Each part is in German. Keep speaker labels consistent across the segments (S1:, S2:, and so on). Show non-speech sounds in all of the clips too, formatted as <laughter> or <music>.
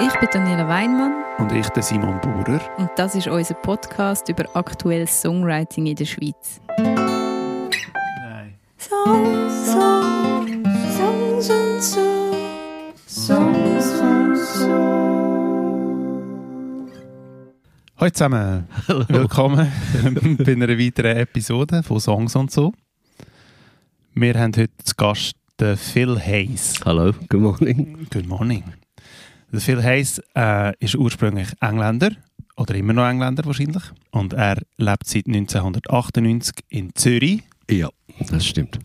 S1: Ich bin Daniela Weinmann
S2: Und ich, der Simon Bauer.
S1: und das ist unser Podcast über aktuelles Songwriting in der Schweiz.
S2: Nein.
S1: Songs, Songs, Songs und so. Songs und so.
S2: Hallo zusammen. Willkommen <laughs> bei einer weiteren Episode von Songs und so. Wir haben heute zu Gast den Phil Hayes.
S3: Hallo, good morning.
S2: Good morning. Der Phil Hayes äh, ist ursprünglich Engländer oder immer noch Engländer wahrscheinlich und er lebt seit 1998 in Zürich.
S3: Ja, das stimmt.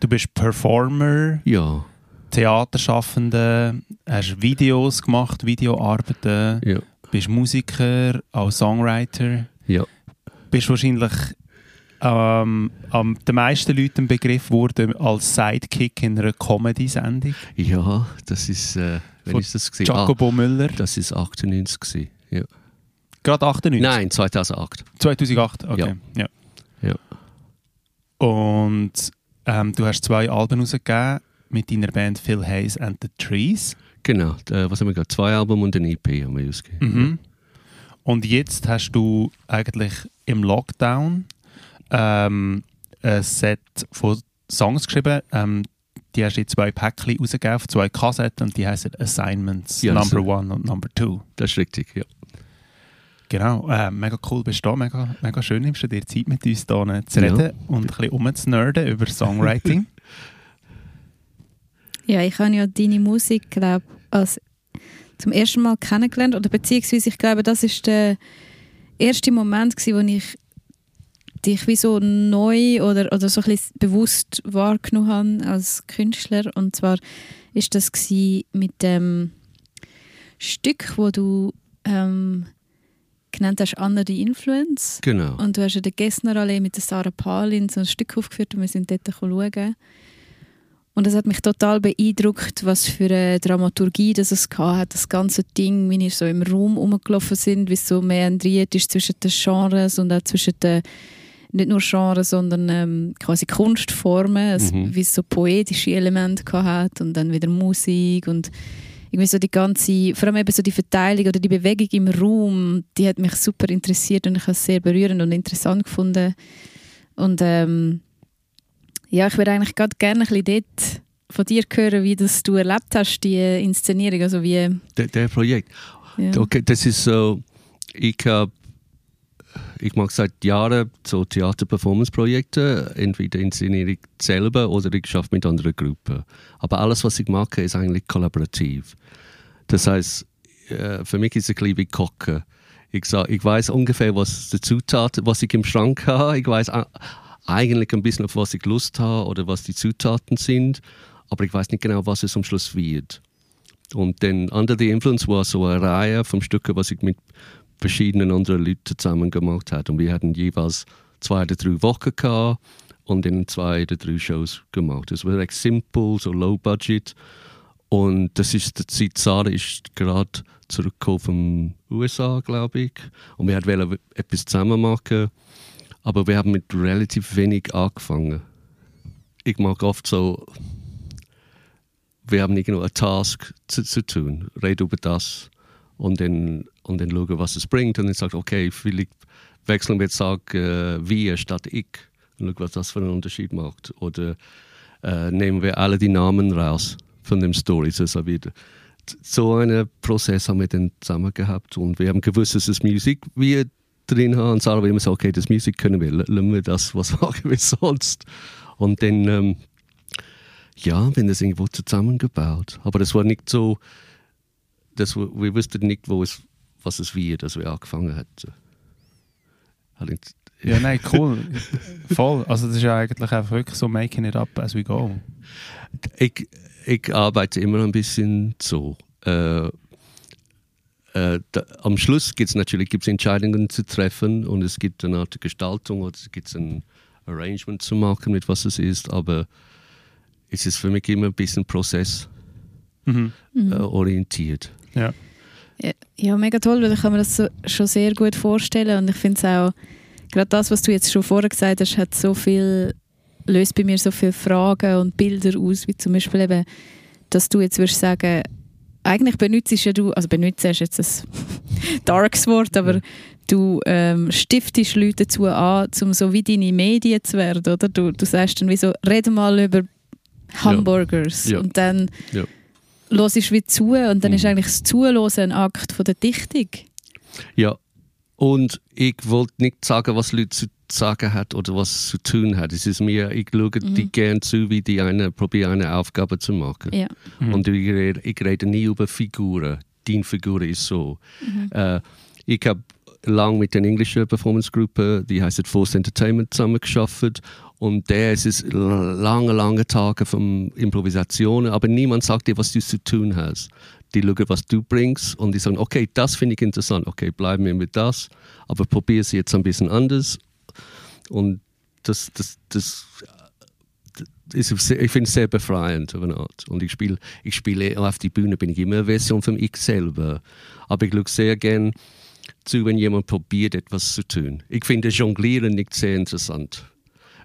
S2: Du bist Performer,
S3: Ja,
S2: Theaterschaffender, hast Videos gemacht, Videoarbeiten,
S3: ja,
S2: bist Musiker, auch Songwriter.
S3: ja.
S2: Bist wahrscheinlich ähm, am den meisten Leuten ein Begriff wurde als Sidekick in einer Comedy-Sendung.
S3: Ja, das ist, äh, wenn
S2: Von
S3: ist das gewesen?
S2: Jacobo Müller.
S3: Ah, das ist 98 gewesen. Ja.
S2: Gerade 98?
S3: Nein, 2008.
S2: 2008, okay. Ja.
S3: Ja.
S2: Und ähm, du hast zwei Alben rausgegeben mit deiner Band Phil Hayes and the Trees.
S3: Genau, äh, was haben wir gerade? Zwei Alben und ein EP haben wir ausgegeben.
S2: Mhm. Und jetzt hast du eigentlich im Lockdown ähm, ein Set von Songs geschrieben. Ähm, die hast du in zwei Päckchen rausgegeben, auf zwei Kassetten und die heißen Assignments
S3: Ja,
S2: Number. One und Number Two.
S3: Das ist richtig, ja.
S2: Genau, äh, mega cool bist du da, mega, mega schön nimmst du dir Zeit mit uns hier zu
S3: Ja.
S2: reden und ein bisschen rumzunerden über Songwriting. <laughs>
S1: Ja, ich habe ja deine Musik, glaube als zum ersten Mal kennengelernt. Oder beziehungsweise, ich glaube, das ist der erste Moment, gewesen, wo ich dich wie so neu oder, oder so ein bisschen bewusst wahrgenommen habe als Künstler. Und zwar ist das mit dem Stück, wo du ähm, genannt hast, Anna die Influence.
S3: Genau.
S1: Und du hast in der Gessnerallee mit der Sarah Palin so ein Stück aufgeführt und wir sind dort schauen. Und es hat mich total beeindruckt, was für eine Dramaturgie das es hat, das ganze Ding, wie wir so im Raum rumgelaufen sind, wie es so meandriert ist zwischen den Genres und auch zwischen den, nicht nur Genres, sondern ähm, quasi Kunstformen, es,
S3: Mhm.
S1: wie es so poetische Elemente hat und dann wieder Musik und irgendwie so die ganze, vor allem eben so die Verteilung oder die Bewegung im Raum, die hat mich super interessiert und ich habe es sehr berührend und interessant gefunden. Und ähm, ja, ich würde eigentlich gerade gerne ein bisschen dort von dir hören, wie das du erlebt hast, die Inszenierung, also wie...
S3: Der, der Projekt.
S1: Ja.
S3: Okay, das ist so, ich habe, ich mache seit Jahren so Theater-Performance-Projekte, entweder inszeniere ich selber oder ich schaffe mit anderen Gruppen. Aber alles, was ich mache, ist eigentlich kollaborativ. Das heißt, äh, für mich ist es ein bisschen wie Kochen. Ich, sag, ich weiß ungefähr, was die Zutaten, was ich im Schrank <laughs> habe. Ich weiß eigentlich ein bisschen, auf was ich Lust habe oder was die Zutaten sind. Aber ich weiß nicht genau, was es am Schluss wird. Und dann Under the Influence war so eine Reihe von Stücken, was ich mit verschiedenen anderen Leuten zusammen gemacht habe. Und wir hatten jeweils zwei oder drei Wochen gehabt und dann zwei oder drei Shows gemacht. Es war recht simpel, so low budget. Und das ist die Zeit, Sarah ist gerade zurückgekommen den USA, glaube ich. Und wir wollten etwas zusammen machen, aber wir haben mit relativ wenig angefangen. Ich mag oft so wir haben irgendwo einen Task zu, zu tun. Rede über das und dann, und dann schauen, was es bringt. Und dann sagt, okay, vielleicht wechseln wir jetzt sagen, äh, wir statt ich. Und schauen, was das für einen Unterschied macht. Oder äh, nehmen wir alle die Namen raus von den Stories. Also wieder. So einen Prozess haben wir dann zusammen gehabt. Und wir haben gewusst, dass es Musik wir drin haben. Und Sarah immer sagen, okay, das Musik können wir, lassen wir das, was <laughs> machen wir sonst. Und dann... Ähm, ja, wenn das irgendwo zusammengebaut. Aber das war nicht so, das, wir wussten nicht, wo es, was es wird, als wir angefangen nicht-
S2: Ja, nein, cool. <laughs> Voll. Also das ist ja eigentlich einfach wirklich so making it up as we go.
S3: Ich, ich arbeite immer ein bisschen so. Äh, äh, da, am Schluss gibt es natürlich gibt's Entscheidungen zu treffen und es gibt eine Art Gestaltung oder es gibt ein Arrangement zu machen, mit was es ist, aber es ist für mich immer ein bisschen Prozess
S2: Mhm.
S3: äh, orientiert.
S2: Ja.
S1: Ja, ja, mega toll, weil ich kann mir das so, schon sehr gut vorstellen und ich finde es auch, gerade das, was du jetzt schon vorher gesagt hast, hat so viel, löst bei mir so viele Fragen und Bilder aus, wie zum Beispiel eben, dass du jetzt würdest sagen, eigentlich benutzt ja du, also benutzt jetzt ein <laughs> darkes Wort, aber du ähm, stiftest Leute dazu an, um so wie deine Medien zu werden, oder? Du, du sagst dann wie so, rede mal über Hamburgers
S3: Ja.
S1: und dann
S3: Ja.
S1: Hörst wie zu und dann
S3: Mhm.
S1: ist eigentlich das Zuhören ein Akt von der Dichtung.
S3: Ja. Und ich wollte nicht sagen, was Leute zu sagen hat oder was zu tun hat. Es ist mir, ich schaue die gern zu, wie die eine probieren, eine Aufgabe zu machen.
S1: Ja.
S3: Und ich rede, ich rede nie über Figuren. Deine Figur ist so. Äh, ich habe lang mit der englischen Performance-Gruppe, die heißt Force Entertainment, zusammengearbeitet. Und der ist es lange, lange Tage von Improvisationen, aber niemand sagt dir, was du zu tun hast. Die schauen, was du bringst und die sagen, okay, das finde ich interessant, okay, bleiben wir mit das, aber probier es jetzt ein bisschen anders. Und das, das, das ist, ich finde es sehr befreiend auf eine Art. Und ich spiele, ich spiele auf die Bühne, bin ich immer eine Version von ich selber. Aber ich schaue sehr gern zu, wenn jemand probiert, etwas zu tun. Ich finde Jonglieren nicht sehr interessant.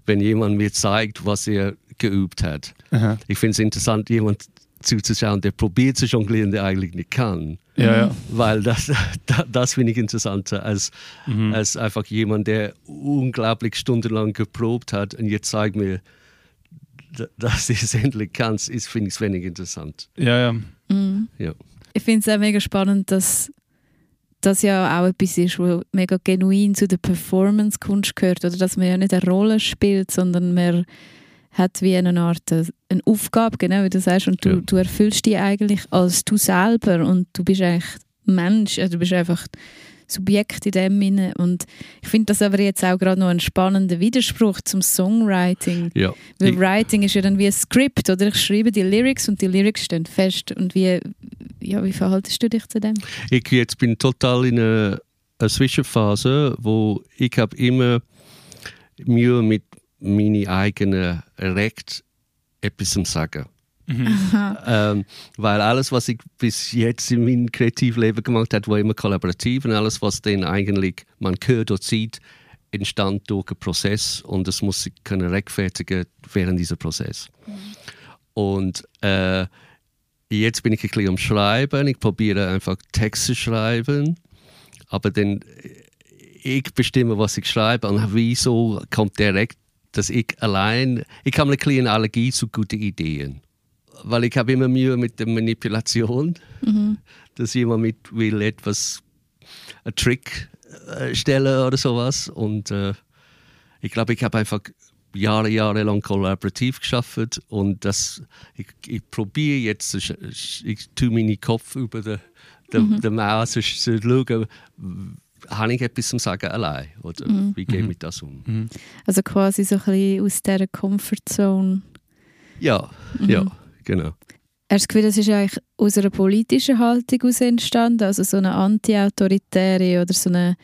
S3: Wenn jemand mir zeigt, was er geübt hat.
S2: Aha.
S3: Ich finde es interessant, jemand zuzuschauen, der probiert zu jonglieren, der eigentlich nicht kann.
S2: Ja, ja.
S3: Weil das, <laughs> das, das finde ich interessanter als, als einfach jemand, der unglaublich stundenlang geprobt hat und jetzt zeigt mir, dass du es <laughs> endlich kannst, ist, finde ich es wenig interessant.
S2: Ja, ja.
S3: Ja.
S1: Ich finde es auch mega spannend, dass das ja auch etwas ist, was mega genuin zu der Performance-Kunst gehört. Oder dass man ja nicht eine Rolle spielt, sondern man hat wie eine Art äh, eine Aufgabe, genau wie du sagst, und du,
S3: Ja.
S1: du erfüllst die eigentlich als du selber und du bist eigentlich Mensch, also du bist einfach Subjekt in dem Sinne. Und ich finde das aber jetzt auch gerade noch ein spannender Widerspruch zum Songwriting.
S3: Ja.
S1: Weil
S3: Ich-
S1: Writing ist ja dann wie ein Skript, oder? Ich schreibe die Lyrics und die Lyrics stehen fest. Und wie, ja, wie verhaltest du dich zu dem?
S3: Ich jetzt bin total in einer, einer Zwischenphase, wo ich habe immer Mühe mit meinen eigenen Recht etwas zu sagen. <laughs> Ähm, weil alles, was ich bis jetzt in meinem Kreativleben gemacht habe, war immer kollaborativ und alles, was dann eigentlich man hört oder sieht, entstand durch einen Prozess und das muss ich können rechtfertigen während dieser Prozess. Und äh, jetzt bin ich ein bisschen am Schreiben, ich probiere einfach Texte zu schreiben, aber dann äh, ich bestimme, was ich schreibe und wieso kommt direkt, dass ich allein, ich habe eine kleine Allergie zu guten Ideen weil ich habe immer Mühe mit der Manipulation, <laughs> dass jemand mit will etwas, einen Trick äh, stellen oder sowas. Und äh, ich glaube, ich habe einfach Jahre, Jahre lang kollaborativ geschafft und das, ich, ich probiere jetzt, sch- ich tue meinen Kopf über den, den, den Maus zu, zu schauen, habe ich etwas zum Sagen allein oder wie gehe ich mit das um?
S1: Also quasi so ein bisschen aus dieser Comfortzone.
S3: Ja, ja, genau.
S1: Hast du das Gefühl, das ist eigentlich aus einer politischen Haltung heraus entstanden? Also so eine anti-autoritäre oder so eine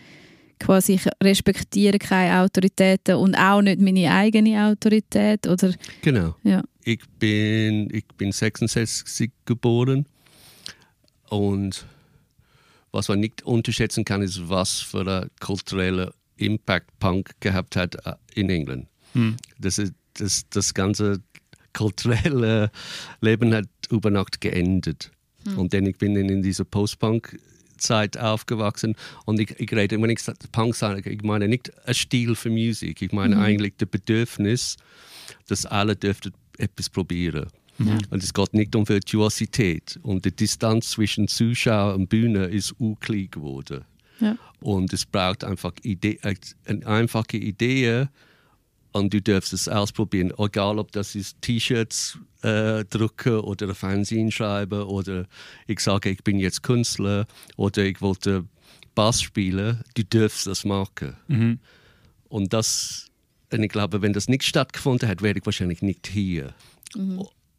S1: quasi ich respektiere keine Autoritäten und auch nicht meine eigene Autorität? Oder
S3: Genau.
S1: ja.
S3: Ich bin, ich bin 66 geboren und was man nicht unterschätzen kann, ist, was für einen kulturellen Impact Punk gehabt hat äh, in England. Das, ist, das, das ganze kulturelle Leben hat über Nacht geendet. Und dann ich bin dann in dieser Post-Punk-Zeit aufgewachsen und ich, ich rede, wenn ich Punk sage, ich meine nicht ein Stil für Musik, ich meine eigentlich das Bedürfnis, dass alle dürften etwas probieren. Und es geht nicht um Virtuosität. Und die Distanz zwischen Zuschauer und Bühne ist unklar geworden.
S1: Ja.
S3: Und es braucht einfach Idee, äh, eine einfache Idee und du darfst es ausprobieren. Egal, ob das ist T-Shirts äh, drucken oder ein Fernsehen schreiben oder ich sage, ich bin jetzt Künstler oder ich wollte Bass spielen. Du darfst das machen. Und das, und ich glaube, wenn das nicht stattgefunden hat, wäre ich wahrscheinlich nicht hier.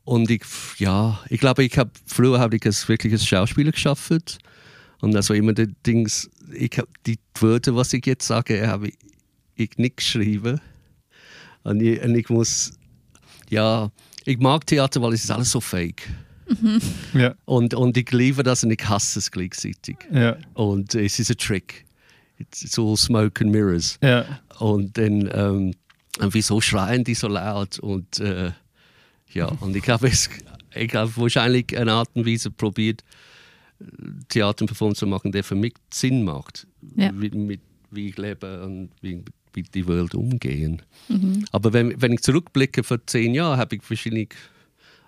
S3: Und ich, ja, ich glaube, ich habe früher habe ich als wirkliches Schauspieler geschafft und das war immer der Dings. Ich habe die Wörter, was ich jetzt sage, habe ich, ich nicht geschrieben und ich, und ich muss, ja, ich mag Theater, weil es ist alles so fake
S2: Ja,
S3: und und ich liebe das und ich hasse es gleichzeitig
S2: ja,
S3: und es ist ein Trick. It's, it's all smoke and mirrors.
S2: ja.
S3: Und dann, ähm, und wieso schreien die so laut? Und äh, ja, und ich habe es, ich habe wahrscheinlich eine Art und Weise probiert, Theater und Performance zu machen, der für mich Sinn macht.
S1: Ja.
S3: Wie, mit, wie ich lebe und wie mit die Welt umgehen.
S1: Mhm.
S3: Aber wenn, wenn ich zurückblicke vor zehn Jahren, habe ich wahrscheinlich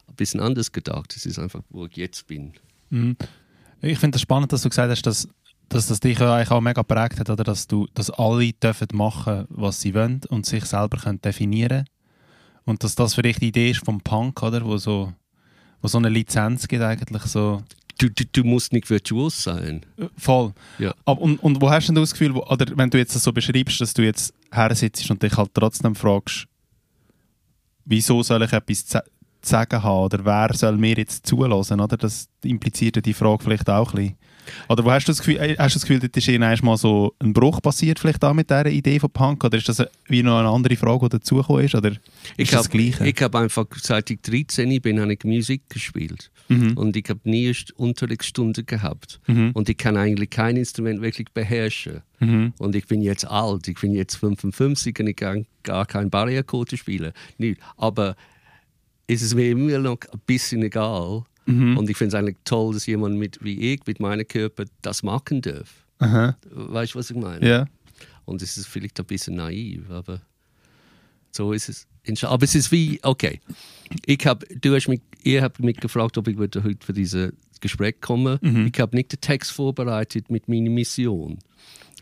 S3: ein bisschen anders gedacht. Es ist einfach, wo ich jetzt bin.
S2: Mhm. Ich finde es spannend, dass du gesagt hast, dass, dass das dich eigentlich auch mega prägt hat, oder? Dass, du, dass alle dürfen machen, was sie wollen und sich selber können definieren Und dass das dich die Idee ist vom Punk, oder? Wo so, wo so eine Lizenz gibt eigentlich so.
S3: Du, du, du musst nicht virtuos sein.
S2: Äh, Voll.
S3: Ja.
S2: Aber, und, und wo hast du denn das Gefühl, wo, oder wenn du jetzt das so beschreibst, dass du jetzt her sitzt und dich halt trotzdem fragst, wieso soll ich etwas zu zu sagen haben oder wer soll mir jetzt zulassen, oder? Das impliziert ja die Frage vielleicht auch ein bisschen. Oder wo hast du das Gefühl, äh, hast du das Gefühl, dort ist irgendwann mal so ein Bruch passiert vielleicht auch mit dieser Idee von Punk? Oder ist das wie noch eine andere Frage, die dazugekommen ist? Oder ist
S3: Ich
S2: das
S3: habe
S2: Gleiche?
S3: ich hab einfach, seit ich 13 bin, habe ich Musik gespielt.
S2: Mhm.
S3: Und ich habe nie eine Unterrichtsstunde gehabt.
S2: Mhm.
S3: Und ich kann eigentlich kein Instrument wirklich beherrschen.
S2: Mhm.
S3: Und ich bin jetzt alt, ich bin jetzt 55 und ich kann gar kein Barriere-Code spielen. Nicht. Aber es ist mir immer noch ein bisschen egal.
S2: Mhm.
S3: Und ich finde es eigentlich toll, dass jemand mit, wie ich, mit meinem Körper, das machen darf.
S2: Aha.
S3: Weißt du, was ich meine?
S2: Ja.
S3: Und es ist vielleicht ein bisschen naiv, aber so ist es. Aber es ist wie, okay, ich hab, du hast mich, ihr habt mich gefragt, ob ich heute für dieses Gespräch komme.
S2: Mhm.
S3: Ich habe nicht den Text vorbereitet mit meiner Mission.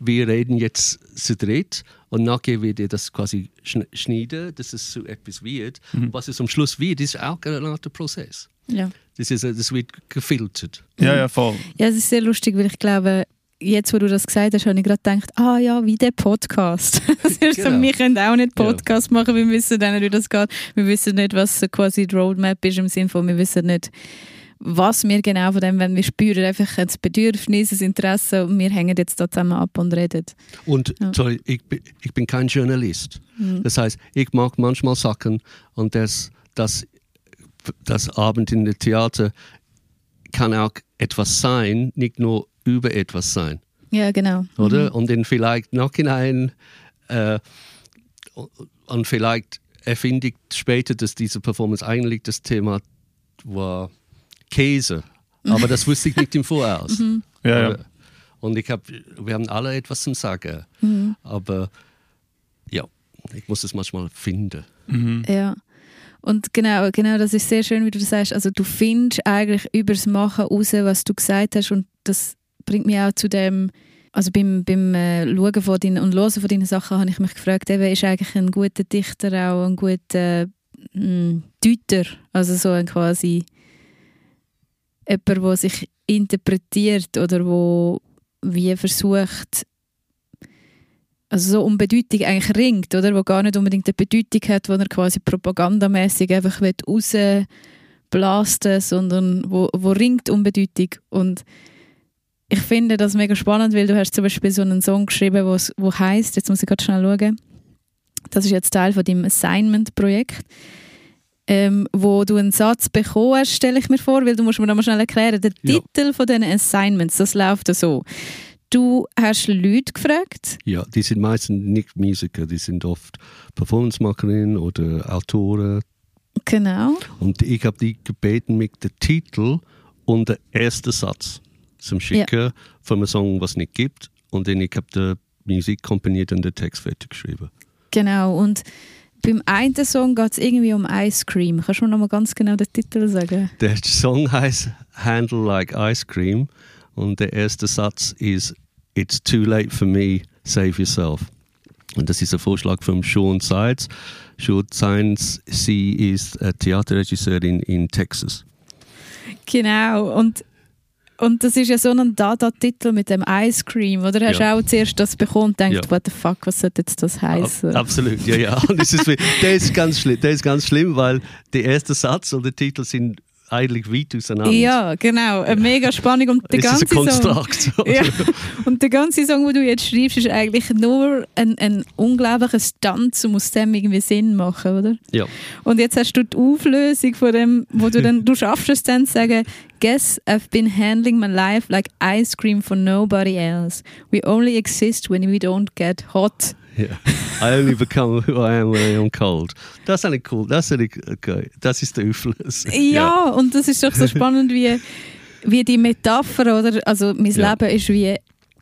S3: Wir reden jetzt zu dritt und nachher wird ihr das quasi schn- schneiden, dass es so etwas wird.
S2: Mhm.
S3: Was es am Schluss wird, ist auch eine Art Prozess.
S1: Ja.
S3: Das, ist, das wird gefiltert.
S2: ja, ja, voll.
S1: ja, es ist sehr lustig, weil ich glaube, jetzt, wo du das gesagt hast, habe ich gerade gedacht, ah ja, wie der Podcast. <laughs> Das ist so,
S3: Genau.
S1: wir können auch nicht
S3: Ja.
S1: Podcast machen, wir wissen dann nicht, wie das geht. Wir wissen nicht, was quasi die Roadmap ist im Sinne von, wir wissen nicht, was wir genau von dem wenn wir spüren einfach ein Bedürfnis, ein Interesse und wir hängen jetzt da zusammen ab und reden.
S3: Und
S1: Ja.
S3: sorry, ich, bin- ich bin kein Journalist. Das heißt, ich mag manchmal Sachen und das, das, das Abend in der Theater kann auch etwas sein, nicht nur über etwas sein,
S1: Ja, genau.
S3: oder? Und dann vielleicht nachhinein äh, und vielleicht erfinde ich später, dass diese Performance eigentlich das Thema war Käse. Aber das wusste ich nicht im Voraus.
S2: Ja, ja.
S3: Aber- Und ich hab, wir haben alle etwas zum Sagen. Aber ja, ich muss es manchmal finden.
S2: Mhm.
S1: Ja. Und genau, genau, das ist sehr schön, wie du das sagst. Also du findest eigentlich übers Machen raus, was du gesagt hast und das bringt mich auch zu dem, also beim, beim äh, Schauen von deinen, und Hören von deinen Sachen habe ich mich gefragt, eben, ist eigentlich ein guter Dichter auch ein guter mh, Deuter, also so ein quasi jemand, der sich interpretiert oder wo wie versucht also so um Bedeutung eigentlich ringt, oder? Wo gar nicht unbedingt eine Bedeutung hat, wo er quasi propagandamäßig einfach rausblasten will, sondern wo, wo ringt um Bedeutung. Und ich finde das mega spannend, weil du hast zum Beispiel so einen Song geschrieben, wo's- wo heißt, jetzt muss ich gerade schnell schauen, das ist jetzt Teil von deinem Assignment-Projekt, ähm, wo du einen Satz bekommst, stelle ich mir vor, weil du musst mir da mal schnell erklären, der
S3: Ja.
S1: Titel von diesen Assignments, das läuft so. Du hast Leute gefragt,
S3: Ja, die sind meistens nicht Musiker, die sind oft Performance-Makerinnen oder Autoren.
S1: genau,
S3: Und ich habe die gebeten, mit dem Titel und der ersten Satz zum Schicken von einem Song, was es nicht gibt. Und dann ich habe die Musik komponiert und den Text fertig geschrieben.
S1: Genau, und beim einen Song geht es irgendwie um Ice Cream. Kannst du mir noch mal ganz genau den Titel sagen?
S3: Der Song heißt Handle Like Ice Cream und der erste Satz ist It's too late for me, save yourself. Und das ist ein Vorschlag von Sean Sides. Sean Sides, sie ist eine Theaterregisseurin in Texas.
S1: Genau, und, und das ist ja so ein Dada-Titel mit dem Ice Cream, oder? Hast du
S3: Ja.
S1: auch zuerst das bekommen und gedacht,
S3: Ja.
S1: what the fuck, was sollte jetzt das heißen?
S3: Ab, absolut, ja, ja. Und <laughs> das ist, der, ist ganz schlimm, der ist ganz schlimm, weil der erste Satz und der Titel sind eigentlich weit auseinander.
S1: Ja, genau, eine mega Spannung und der ganze Song. <laughs> Ja. Und der ganze Song, den du jetzt schreibst, ist eigentlich nur ein, ein unglaublicher Stunt, um aus dem irgendwie Sinn machen, oder?
S3: ja.
S1: Und jetzt hast du die Auflösung von dem, wo du dann, du schaffst es dann zu sagen, Guess I've been handling my life like ice cream for nobody else. We only exist when we don't get hot.
S3: Yeah. I only become who I am when I am cold. Das ist eigentlich cool. Das ist eigentlich okay. Das ist der Einfluss.
S1: Ja, und das ist doch so spannend wie, wie die Metapher, oder? Also mein
S3: Ja.
S1: Leben ist wie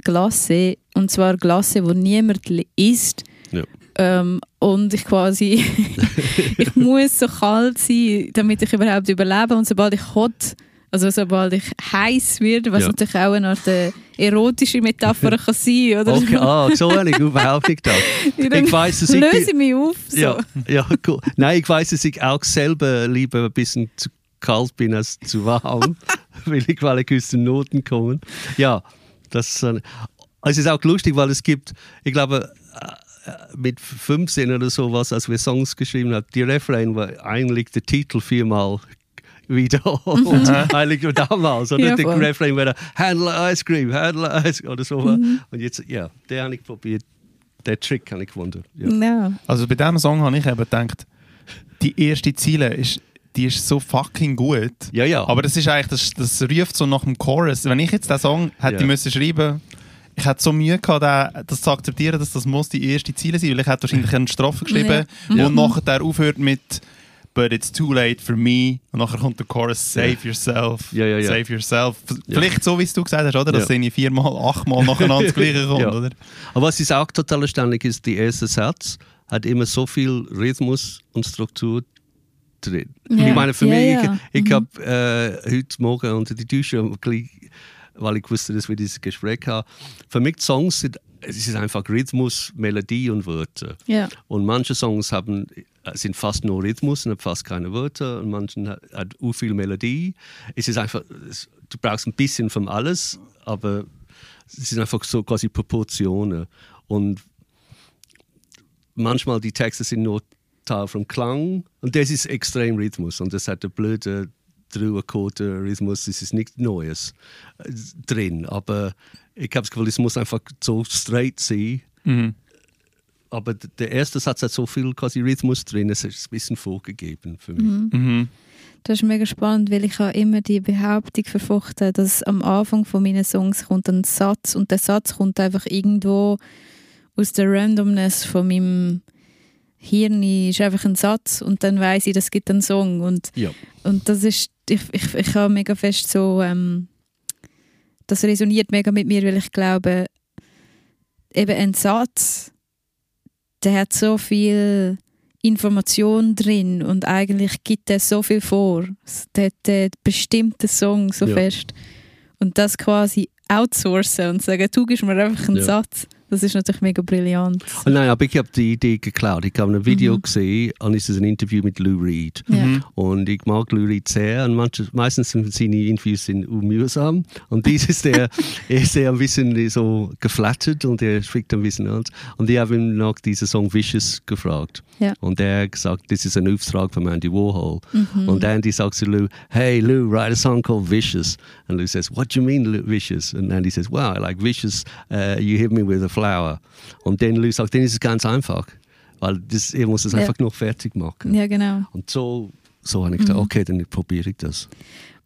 S1: Glasse und zwar Glasse, wo niemand isst.
S3: Ja.
S1: Ähm, und ich quasi, <laughs> <laughs> ich muss so kalt sein, damit ich überhaupt überlebe. Und sobald ich hot, also sobald ich heiß werde, was
S3: Ja.
S1: natürlich auch eine Art äh, erotische Metapher kann sein, oder?
S3: Okay, ah, so habe ich <laughs> überhaupt nicht.
S1: Dann
S3: Ich weiss, ich
S1: löse ich mich auf. So.
S3: Ja, ja, cool. Nein, ich weiß, dass ich auch selber lieber ein bisschen zu kalt bin als zu warm, <laughs> weil ich, weil ich aus den Noten komme. Ja, das ist, äh, es ist auch lustig, weil es gibt, ich glaube, äh, mit 15 oder sowas, als wir Songs geschrieben haben, die Refrain war eigentlich der Titel viermal wiederholt. eigentlich nur damals. Oder
S1: Ja,
S3: der. Refrain war Handle Ice Cream, Handle Ice Cream oder so. Und jetzt, ja, den habe ich probiert. Den Trick habe ich gefunden. Ja.
S1: Ja.
S2: Also bei diesem Song habe ich eben gedacht, die erste Ziele ist, die ist so fucking gut.
S3: Ja, ja.
S2: Aber das ist eigentlich, das, das ruft so nach dem Chorus. Wenn ich jetzt den Song hätte
S3: Ja.
S2: müssen schreiben ich hätte so Mühe gehabt, den- das zu akzeptieren, dass das muss die erste Ziele sein, weil ich hätte wahrscheinlich eine Strophe geschrieben,
S1: Ja.
S2: und nachher der aufhört mit But it's too late for me. Und nachher kommt der Chorus Save yourself.
S3: Ja, ja, ja.
S2: Save yourself. Vielleicht so, wie es du gesagt hast, oder? Dass
S3: Ja.
S2: irgendwie viermal, achtmal nacheinander das Gleiche <laughs> kommt,
S3: Ja.
S2: oder?
S3: Aber was ist auch total erstaunlich ist, der erste Satz hat immer so viel Rhythmus und Struktur drin.
S1: Ja.
S3: Ich meine, für
S1: Ja,
S3: mich,
S1: ja.
S3: ich, ich
S1: Mhm.
S3: habe äh, heute Morgen unter die Dusche, weil ich wusste, dass wir dieses Gespräch haben, für mich Songs sind, es ist einfach Rhythmus, Melodie und Wörter.
S1: Ja.
S3: Und manche Songs haben, sind fast nur Rhythmus und fast keine Wörter. Und manche hat, hat auch viel Melodie. Es ist einfach, du brauchst ein bisschen von alles, aber es sind einfach so quasi Proportionen. Und manchmal die Texte sind nur Teil vom Klang und das ist extrem Rhythmus und das hat einen blöden Drei-Akkorde-Rhythmus, das ist nichts Neues äh, drin, aber ich habe das Gefühl, es muss einfach so straight sein,
S2: Mhm.
S3: Aber der erste Satz hat so viel quasi Rhythmus drin, es ist ein bisschen vorgegeben für mich.
S2: Mhm.
S1: Das ist mega spannend, weil ich habe immer die Behauptung verfochten, dass am Anfang von meinen Songs kommt ein Satz und der Satz kommt einfach irgendwo aus der Randomness von meinem Hirn ist einfach ein Satz und dann weiß ich, das gibt einen Song und,
S3: Ja.
S1: und das ist, ich, ich, ich habe mega fest so, ähm, das resoniert mega mit mir, weil ich glaube, eben ein Satz, der hat so viel Information drin und eigentlich gibt er so viel vor. Der, der bestimmt den Song so
S3: Ja.
S1: fest. Und das quasi outsourcen und sagen, du gibst mir einfach einen
S3: Ja.
S1: Satz. Das ist natürlich mega brillant.
S3: Oh nein, aber ich habe die Idee geklaut. Ich habe ein Video
S1: Mhm.
S3: gesehen und es ist ein Interview mit Lou Reed.
S2: Mhm.
S3: Und ich mag Lou Reed sehr und manche, meistens sind seine Interviews sind mühsam. Und dieses, der <laughs> er ist er ein bisschen so geflattert und er spricht ein bisschen an. Und ich habe ihn nach diesem Song Vicious gefragt.
S1: Ja.
S3: Und er hat gesagt, das ist ein Auftrag von Andy Warhol.
S1: Mhm.
S3: Und Andy sagt zu Lou, hey Lou, write a song called Vicious. And Lou says, what do you mean Lou, Vicious? And Andy says, wow, I like Vicious, uh, you hit me with a flower. Und dann Lou sagt, dann ist es ganz einfach. Weil das, er muss es
S1: Ja.
S3: einfach noch fertig machen.
S1: ja, genau.
S3: Und so, so habe ich gedacht, okay, dann probiere ich das.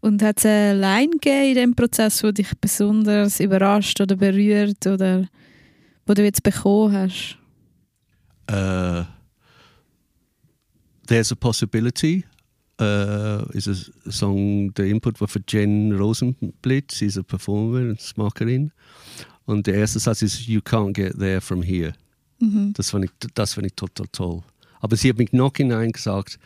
S1: Und hat es eine Line gegeben in dem Prozess, die dich besonders überrascht oder berührt oder wo du jetzt bekommen hast?
S3: Uh, There's a Possibility uh, is a song, der Input war für Jen Rosenblitz, sie ist eine Performerin, eine Macherin. Und der erste Satz ist You can't get there from here.
S1: Mhm.
S3: Das fand ich, das fand ich total toll. Aber sie hat mich noch hinein gesagt,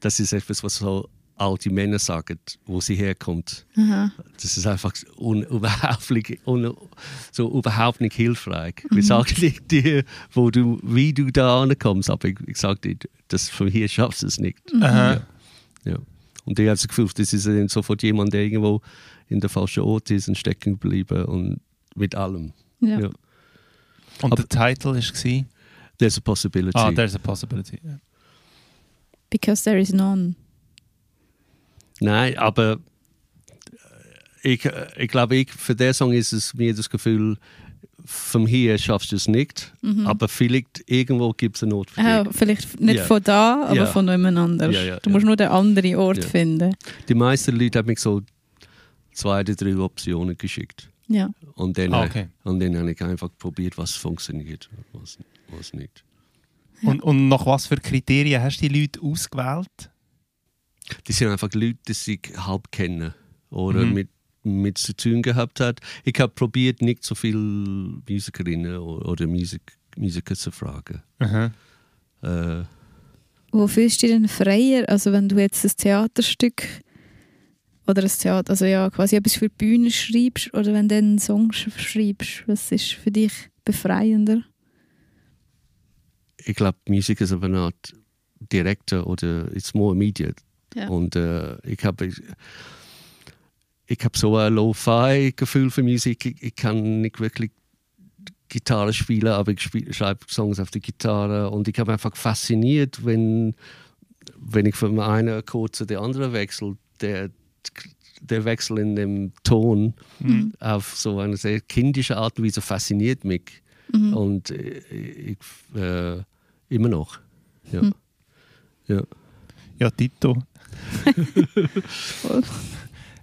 S3: das ist etwas, was so alte Männer sagen, wo sie herkommt.
S1: Aha.
S3: Das ist einfach un, <laughs> überhaupt, nicht, un, so überhaupt nicht hilfreich. Wir sagen nicht <laughs> dir, wo du, wie du da ankommst, aber ich, ich sage dir, das von hier schaffst du es nicht.
S2: Aha.
S3: Ja. Und ich habe das Gefühl, das ist sofort jemand, der irgendwo in der falschen Ort ist und stecken geblieben und mit allem.
S1: Ja.
S3: Ja.
S2: Und
S3: Aber-
S2: der Titel war?
S3: There's a possibility.
S2: Ah, there's a possibility. Ja.
S1: Because there is none.
S3: Nein, aber äh, ich, äh, ich glaube, ich, für den Song ist es mir das Gefühl, von hier schaffst du es nicht, aber vielleicht irgendwo gibt es einen Ort für dich.
S1: Ah, vielleicht nicht
S3: Ja.
S1: von da, aber
S3: Ja.
S1: von jemand anders.
S3: Ja, ja,
S1: du musst nur den anderen Ort finden.
S3: Die meisten Leute haben mich so zwei oder drei Optionen geschickt.
S1: Ja.
S3: Und dann,
S2: Ah, okay.
S3: und dann habe ich einfach probiert, was funktioniert, was, was nicht.
S2: Und, und nach was für Kriterien hast du die Leute ausgewählt?
S3: Die sind einfach Leute, die sich halb kennen oder
S2: Mhm.
S3: mit, mit zu tun gehabt hat. Ich habe probiert, nicht so viele Musikerinnen oder, oder Musik, Musiker zu fragen.
S2: Aha.
S3: Äh,
S1: Wo fühlst du dich denn freier? Also wenn du jetzt ein Theaterstück oder ein Theater, also ja, quasi etwas für die Bühne schreibst oder wenn du einen Song sch schreibst, was ist für dich befreiender?
S3: ich glaube, Musik ist aber eine Art direkter oder it's more immediate.
S1: Ja.
S3: Und äh, ich habe ich, ich habe so ein Lo-Fi-Gefühl für Musik. Ich, ich kann nicht wirklich Gitarre spielen, aber ich spiel, schreibe Songs auf der Gitarre und ich habe einfach fasziniert, wenn, wenn ich von einem Akkord zu der anderen wechsle, der, der Wechsel in dem Ton
S2: Mhm.
S3: auf so eine sehr kindische Art und Weise fasziniert mich.
S1: Mhm.
S3: Und äh, ich, äh, immer noch. Ja.
S1: Hm.
S3: ja.
S2: Ja, Tito. <laughs>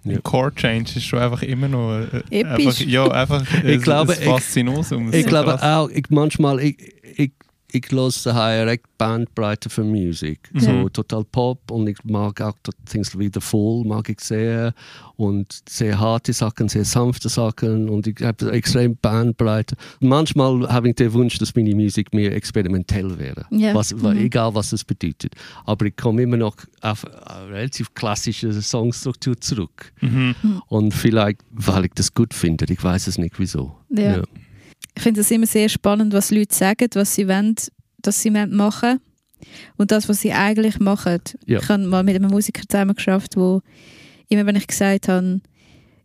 S3: Ja.
S2: Chord Change ist schon einfach immer noch äh,
S1: Episch.
S2: Einfach, ja, einfach
S3: Ich glaube,
S2: ein
S3: ich-
S2: Faszinosum.
S3: Ich
S2: So
S3: glaube auch, ich, manchmal, ich, ich, ich höre daheim recht Bandbreite für Musik.
S2: Mhm.
S3: So total Pop und ich mag auch Things wie The Fall, mag ich sehr. Und sehr harte Sachen, sehr sanfte Sachen und ich habe extrem Bandbreite. Manchmal habe ich den Wunsch, dass meine Musik mehr experimentell wäre.
S1: Ja.
S3: Was,
S1: Mhm.
S3: Egal, was es bedeutet. Aber ich komme immer noch auf eine relativ klassische Songstruktur zurück.
S2: Mhm.
S3: Und vielleicht, weil ich das gut finde. Ich weiß es nicht, wieso.
S1: Ja. Ich finde es immer sehr spannend, was Leute sagen, was sie wollen, dass sie machen. Und das, was sie eigentlich machen.
S3: Ja.
S1: Ich habe mal mit einem Musiker zusammen geschafft, wo immer wenn ich gesagt habe,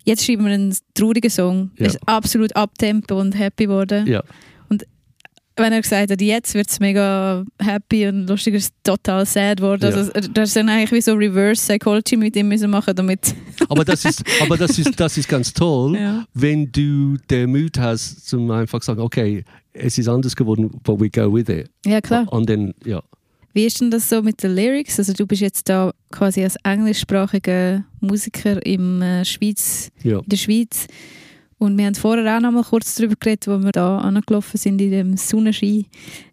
S1: jetzt schreiben wir einen traurigen Song,
S3: Ja.
S1: ist absolut abtempo und happy geworden.
S3: Ja.
S1: Wenn er gesagt hat, jetzt wird es mega happy und lustig, ist es total sad geworden.
S3: Ja.
S1: Also, das ist dann eigentlich wie so Reverse Psychology mit ihm müssen machen, damit...
S3: Aber das ist, <laughs> aber das ist, das ist ganz toll,
S1: Ja.
S3: wenn du den Mut hast, zum einfach sagen, okay, es ist anders geworden, but we go with it.
S1: Ja, klar.
S3: Und dann, ja.
S1: Wie ist denn das so mit den Lyrics? Also du bist jetzt da quasi als englischsprachiger Musiker im, äh, Schweiz,
S3: ja.
S1: in der Schweiz. Und wir haben vorher auch noch mal kurz darüber geredet, wo wir da angelaufen sind in dem Sonnenschein.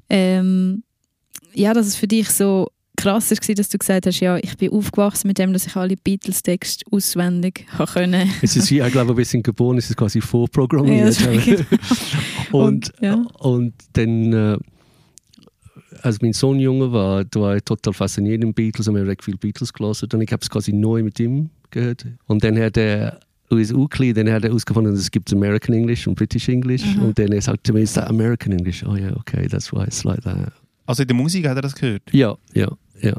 S1: Ähm, ja, dass es für dich so krass war, dass du gesagt hast, ja, ich bin aufgewachsen mit dem, dass ich alle Beatles-Texte auswendig können. <laughs>
S3: Es ist, ja, ich glaube, wir sind geboren, es ist quasi
S1: Ja,
S3: vorprogrammiert.
S1: das ist <laughs>
S3: und,
S1: Und, ja.
S3: und dann, äh, als mein Sohn jünger war, da war ich total fasziniert mit Beatles und wir haben recht viel Beatles gelesen und ich habe es quasi neu mit ihm gehört. Und dann hat er als Ukli, dann hat er herausgefunden, es gibt American English und British English
S1: Aha.
S3: und dann er sagt mir, ist das American English? Oh ja, okay, that's why it's like that.
S2: Also in der Musik hat er das gehört?
S3: Ja, ja, ja.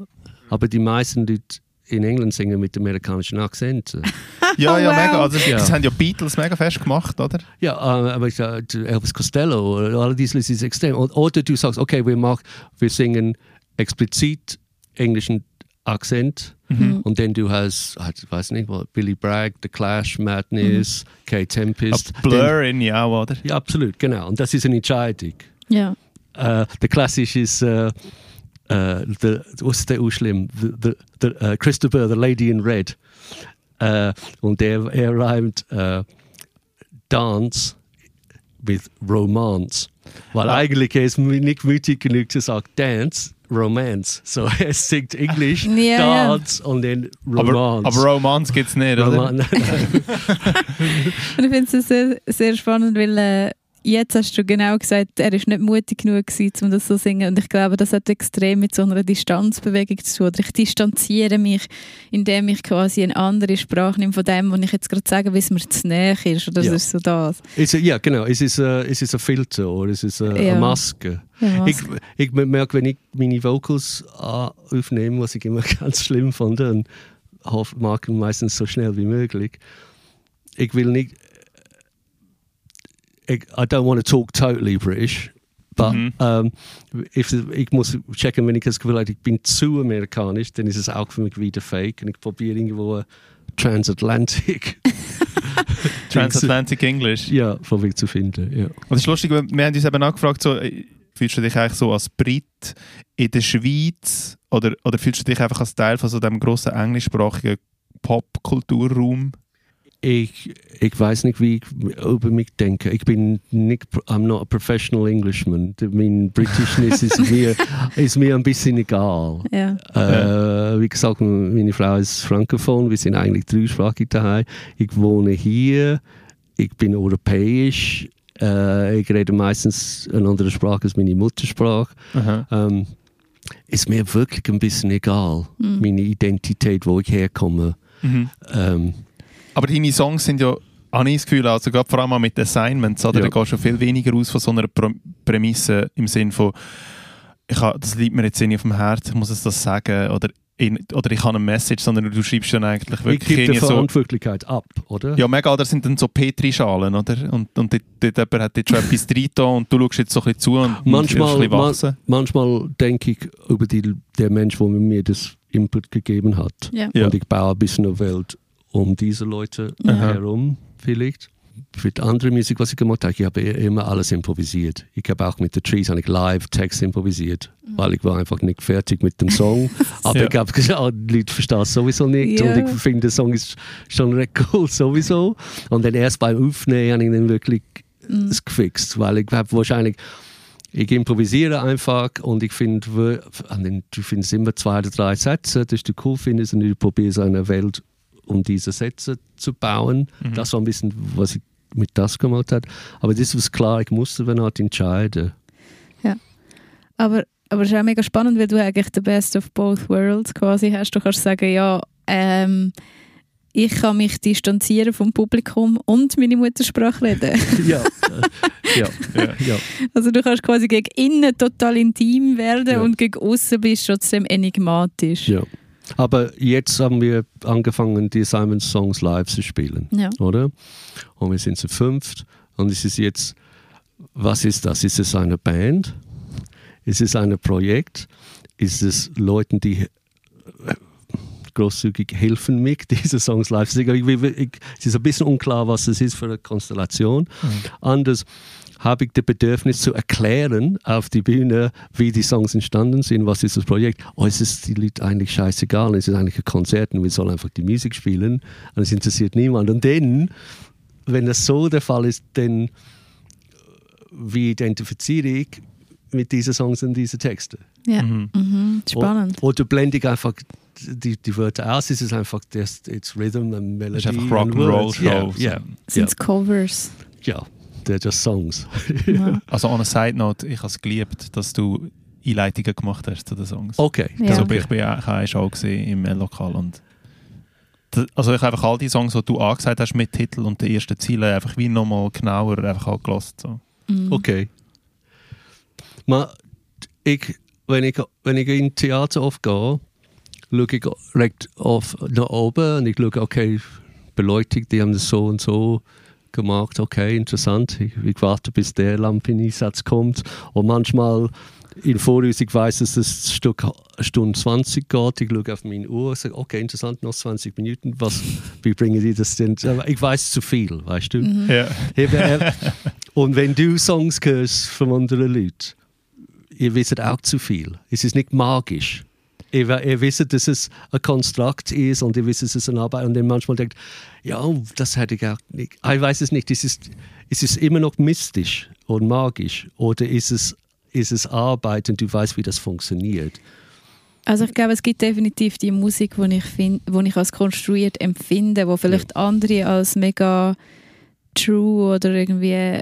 S3: Aber die meisten Leute in England singen mit amerikanischen Akzenten. <laughs>
S2: Ja, ja,
S1: Wow.
S2: mega. Also,
S3: Ja.
S2: Das haben ja Beatles mega fest gemacht, oder?
S3: Ja, äh, aber ich sag, Elvis Costello alle diese Leute ist extrem. Oder du sagst, okay, wir, mach, wir singen explizit englischen Akzent
S1: Mhm.
S3: und dann du hast, halt, weiß nicht, Billy Bragg, The Clash, Madness, Kate Tempest.
S2: Ab Blur in ja, oder?
S3: Dann, ja, absolut, genau. Und das ist eine Entscheidung.
S1: Ja.
S3: Äh, der klassisch ist, äh, the, was ist der auch schlimm? The, the, the, Christopher, the Lady in Red. Und er, er reimt Dance with Romance. Weil
S2: Ah.
S3: eigentlich er ist nicht mutig genug zu sagen Dance, Romance. So <laughs> er singt Englisch,
S1: Ja, ja.
S3: Dance und dann
S2: Aber,
S3: Romance.
S2: aber Romance gibt es nicht, oder?
S3: Roman <laughs>
S1: Und ich finde es sehr, sehr spannend, weil äh, jetzt hast du genau gesagt, er ist nicht mutig genug gewesen, um das so zu singen. Und ich glaube, das hat extrem mit so einer Distanzbewegung zu tun. Oder ich distanziere mich, indem ich quasi eine andere Sprache nehme von dem, was ich jetzt gerade sage, wie es mir zu näher ist. Oder
S3: Ja.
S1: ist so das.
S3: Ist, ja, genau. Es ist, äh, es ist ein Filter oder es ist äh,
S1: Ja.
S3: eine Maske.
S1: Ja,
S3: Ich, ich merke, wenn ich meine Vocals äh, aufnehme, was ich immer <laughs> ganz schlimm fand, und hoff- mag ich meistens so schnell wie möglich. Ich will nicht. Ich, I don't want to talk totally British, but
S2: Mhm.
S3: ähm, if, ich muss checken, wenn ich das Gefühl habe, ich bin zu amerikanisch, dann ist es auch für mich wieder fake und ich probiere irgendwo Transatlantic <laughs>
S2: Transatlantic English.
S3: ja, von Weg zu finden. Ja.
S2: Und das ist lustig, wir haben uns eben auch gefragt, so, fühlst du dich eigentlich so als Brit in der Schweiz oder, oder fühlst du dich einfach als Teil von so dem grossen englischsprachigen Popkulturraum?
S3: Ich, ich weiß nicht, wie ich über mich denke. Ich bin nicht, I'm not a professional Englishman. Mein Britishness ist <laughs> mir, ist mir ein bisschen egal.
S1: Ja.
S3: Äh, wie gesagt, meine Frau ist frankophon, wir sind eigentlich dreisprachig daheim. Ich wohne hier, ich bin europäisch, äh, ich rede meistens eine andere Sprache als meine Muttersprache. Ähm, ist mir wirklich ein bisschen egal,
S1: Mhm.
S3: meine Identität, wo ich herkomme.
S2: Mhm.
S3: Ähm,
S2: Aber deine Songs sind ja, habe ich das Gefühl, also gerade vor allem mit Assignments, oder?
S3: Ja.
S2: Da gehst du viel weniger aus von so einer Prämisse im Sinn von, ich ha, das liegt mir jetzt irgendwie auf dem Herz, ich muss es das sagen, oder, in, oder ich habe eine Message, sondern du schreibst dann eigentlich
S3: ich
S2: wirklich
S3: gebe die
S2: irgendwie so...
S3: Verantwortlichkeit ab, oder?
S2: Ja, mega, das sind dann so Petrischalen, oder? Und, und dort, dort jemand hat jetzt schon etwas <laughs> reingetan und du schaust jetzt so ein bisschen zu und
S3: Manchmal-
S2: ein bisschen wachsen.
S3: Manchmal denke ich über die, der Mensch, der mir das Input gegeben hat.
S1: Ja.
S2: Ja.
S3: Und ich baue ein bisschen eine Welt um diese Leute
S1: Ja.
S3: herum, vielleicht. Für die andere Musik, was ich gemacht habe, ich habe immer alles improvisiert. Ich habe auch mit The Trees habe ich live Text improvisiert, weil ich war einfach nicht fertig mit dem Song. <laughs> Aber <laughs>
S2: Ja.
S3: ich habe gesagt, die Leute verstehen es sowieso nicht
S1: Ja.
S3: und ich finde, der Song ist schon recht <laughs> cool sowieso. Und dann erst beim Aufnehmen habe ich dann wirklich es gefixt, weil ich habe wahrscheinlich ich improvisiere einfach und ich finde, du findest immer zwei oder drei Sätze, das du cool findest und du probierst eine Welt um diese Sätze zu bauen. Das war ein bisschen, was ich mit das gemacht habe. Aber das war klar, ich musste dann halt entscheiden.
S1: Aber, aber es ist auch mega spannend, weil du eigentlich the best of both worlds quasi hast. Du kannst sagen, ja, ähm, ich kann mich distanzieren vom Publikum und meine Muttersprache reden. <laughs>
S3: ja, <laughs> ja,
S2: Ja.
S3: ja.
S1: Also du kannst quasi gegen innen total intim werden
S3: Ja.
S1: und gegen außen bist du trotzdem enigmatisch.
S3: ja. Aber jetzt haben wir angefangen, die Simon Songs live zu spielen.
S1: Ja.
S3: oder? Und wir sind zu fünft. Und es ist jetzt, was ist das? Ist es eine Band? Ist es ein Projekt? Ist es Leuten, die äh, großzügig helfen mir, <laughs> diese Songs live zu singen? Es ist ein bisschen unklar, was es ist für eine Konstellation. Anders habe ich das Bedürfnis zu erklären auf die Bühne, wie die Songs entstanden sind, was ist das Projekt. Oh, es ist die Lied eigentlich scheißegal, es ist eigentlich ein Konzert und wir sollen einfach die Musik spielen und es interessiert niemand. Und dann, wenn das so der Fall ist, dann wie identifiziere ich mit diesen Songs und diesen Texten?
S1: Ja.
S2: Mhm.
S1: Mhm. Spannend.
S3: Oder, oder blende ich einfach die, die Wörter aus, es ist einfach das, it's Rhythm and Melody.
S2: Das ist einfach
S3: and
S2: Rock'n'Roll
S3: words.
S2: Show.
S3: Ja, ja,
S1: Sind es Covers?
S3: ja, they're just songs.
S1: Ja. <laughs>
S2: Also on a side note, ich habe es geliebt, dass du Einleitungen gemacht hast zu den Songs.
S3: Okay.
S1: Ja.
S2: Also
S3: okay.
S2: ich bin ich habe eine Show im L-Lokal und also ich habe einfach all die Songs, die du angesagt hast mit Titel und den ersten Zielen einfach wie nochmal genauer einfach auch gelassen. So.
S1: Mhm.
S3: Okay. Maar ik, wenn ich, wenn ich in Theater aufgehe, schaue ich direkt auf, nach oben und ich schaue, okay, Beleuchtung, die haben das so und so gemacht, okay, interessant. Ich, ich warte, bis der Lampeneinsatz kommt. Und manchmal in Voraus, ich weiß, dass das Stück eine Stunde 20 geht. Ich schaue auf meine Uhr und sage, okay, interessant, noch 20 Minuten. Was, wie bringen die das denn? Aber ich weiß zu viel, weißt du?
S1: Mhm.
S2: Ja.
S3: Äh, und wenn du Songs hörst von anderen Leuten, ihr wisst auch zu viel. Es ist nicht magisch. Ihr, ihr wisst, dass es ein Konstrukt ist und ihr wisst, dass es eine Arbeit und dann manchmal denkt, ja, das hätte ich auch nicht. Ich weiß es nicht. Es ist, es ist immer noch mystisch und magisch. Oder ist es, ist es Arbeit und du weißt, wie das funktioniert?
S1: Also ich glaube, es gibt definitiv die Musik, die ich, find, wo ich als konstruiert empfinde, wo vielleicht andere als mega true oder irgendwie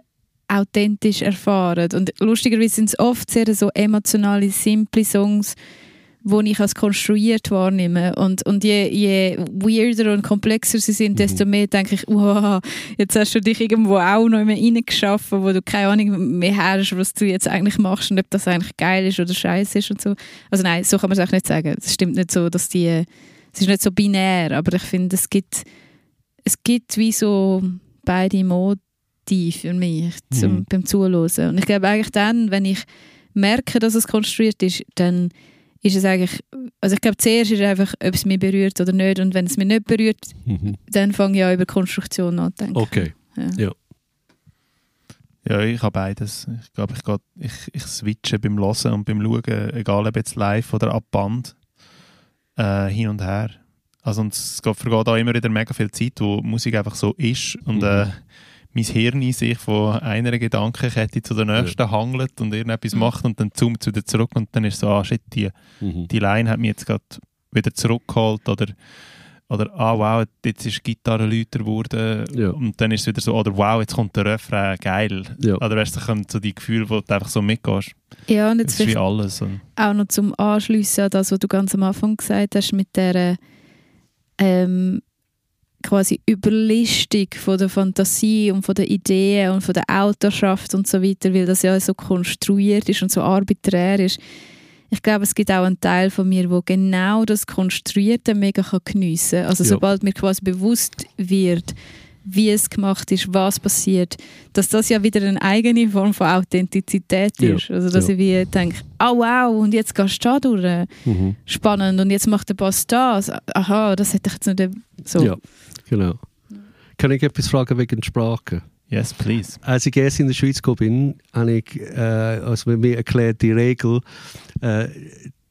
S1: authentisch erfahren. Und lustigerweise sind es oft sehr so emotionale, simple Songs, die ich als konstruiert wahrnehme. Und, und je, je weirder und komplexer sie sind, desto mehr denke ich, wow, jetzt hast du dich irgendwo auch noch immer reingeschaffen, wo du keine Ahnung mehr hast, was du jetzt eigentlich machst und ob das eigentlich geil ist oder scheiße ist und so. Also nein, so kann man es auch nicht sagen. Es stimmt nicht so, dass die, es ist nicht so binär, aber ich finde, es gibt, es gibt wie so beide Motive für mich zum,
S3: Mhm.
S1: beim Zuhören. Und ich glaube eigentlich dann, wenn ich merke, dass es konstruiert ist, dann ist es eigentlich, also ich glaube zuerst ist es einfach, ob es mich berührt oder nicht und wenn es mich nicht berührt,
S3: Mhm.
S1: dann fange ich an über Konstruktion nachzudenken.
S3: Okay.
S1: Ja.
S2: Ja, ich habe beides. Ich glaube, ich, ich, ich switche beim Hören und beim Schauen, egal ob jetzt live oder ab Band, äh, hin und her. Also und es geht- vergeht auch immer wieder mega viel Zeit, wo Musik einfach so ist und
S3: Mhm.
S2: äh, mein Hirn in sich von einer Gedankenkette zu der nächsten hangelt und irgendetwas
S1: Mhm.
S2: macht und dann zoomt es wieder zurück und dann ist so, ah shit, die,
S3: Mhm.
S2: die Line hat mich jetzt gerade wieder zurückgeholt oder, oder ah wow, jetzt ist die Gitarre lauter geworden
S3: Ja.
S2: und dann ist es wieder so, oder wow, jetzt kommt der Refrain, geil.
S3: Ja.
S2: Oder weißt du, kommt so die Gefühle, wo du einfach so mitgehst.
S1: Ja, und jetzt
S2: Das ist wie alles. Und,
S1: auch noch zum Anschliessen an das, was du ganz am Anfang gesagt hast, mit der ähm, quasi Überlistung von der Fantasie und von der Ideen und von der Autorschaft und so weiter, weil das ja so konstruiert ist und so arbiträr ist. Ich glaube, es gibt auch einen Teil von mir, wo genau das Konstruierte mega kann geniessen kann. Also
S3: Ja.
S1: sobald mir quasi bewusst wird, wie es gemacht ist, was passiert, dass das ja wieder eine eigene Form von Authentizität
S3: Ja.
S1: ist. Also dass
S3: Ja.
S1: ich wie denke, oh wow, und jetzt gehst du da durch.
S3: Mhm.
S1: Spannend. Und jetzt macht der Boss das. Aha, das hätte ich jetzt nicht so.
S3: Ja, genau. Kann ich etwas fragen wegen der Sprache?
S2: yes, please.
S3: Als ich erst in der Schweiz gekommen bin, habe ich, äh, also mir erklärt die Regel, äh,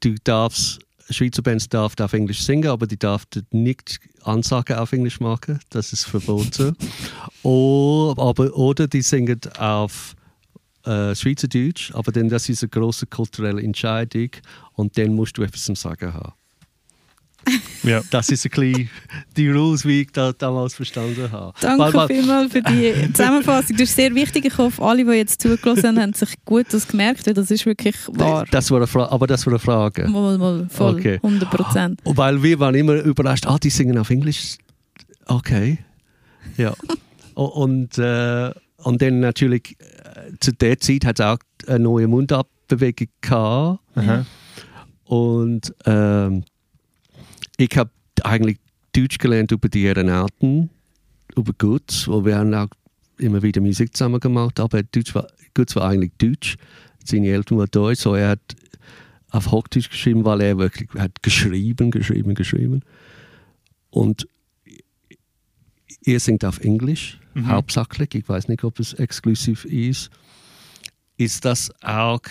S3: du darfst, Schweizer Bands darf auf Englisch singen, aber die darf nicht Ansagen auf Englisch machen, das ist verboten. <laughs> o, aber, oder die singen auf äh, Schweizerdeutsch, aber dann das ist eine große kulturelle Entscheidung und dann musst du etwas zum Sagen haben.
S2: Ja. <laughs>
S3: Das ist ein bisschen die Rules, wie ich das damals verstanden habe.
S1: Danke
S3: Weil-
S1: vielmals für die <laughs> Zusammenfassung. Das ist sehr wichtig. Ich hoffe, alle, die jetzt zugelassen haben, haben sich gut das gemerkt, weil das ist wirklich wahr.
S3: Das war eine aber das war eine Frage.
S1: Mal, mal, voll,
S3: Okay.
S1: 100 Prozent.
S3: Weil wir waren immer überrascht, ah, die singen auf Englisch. Okay. Ja. <laughs> Und, äh, und dann natürlich, äh, zu der Zeit hat es auch eine neue Mundartbewegung gehabt.
S2: Aha.
S3: Und ähm, ich habe eigentlich Deutsch gelernt über die Aeronauten, über Guts, wo wir haben auch immer wieder Musik zusammen gemacht, aber Deutsch war, Guts war eigentlich Deutsch. Seine Eltern waren Deutsch, so er hat auf Hochdeutsch geschrieben, weil er wirklich hat geschrieben, geschrieben, geschrieben. Und er singt auf Englisch,
S2: Mhm.
S3: hauptsächlich. Ich weiß nicht, ob es exklusiv ist. Ist das auch,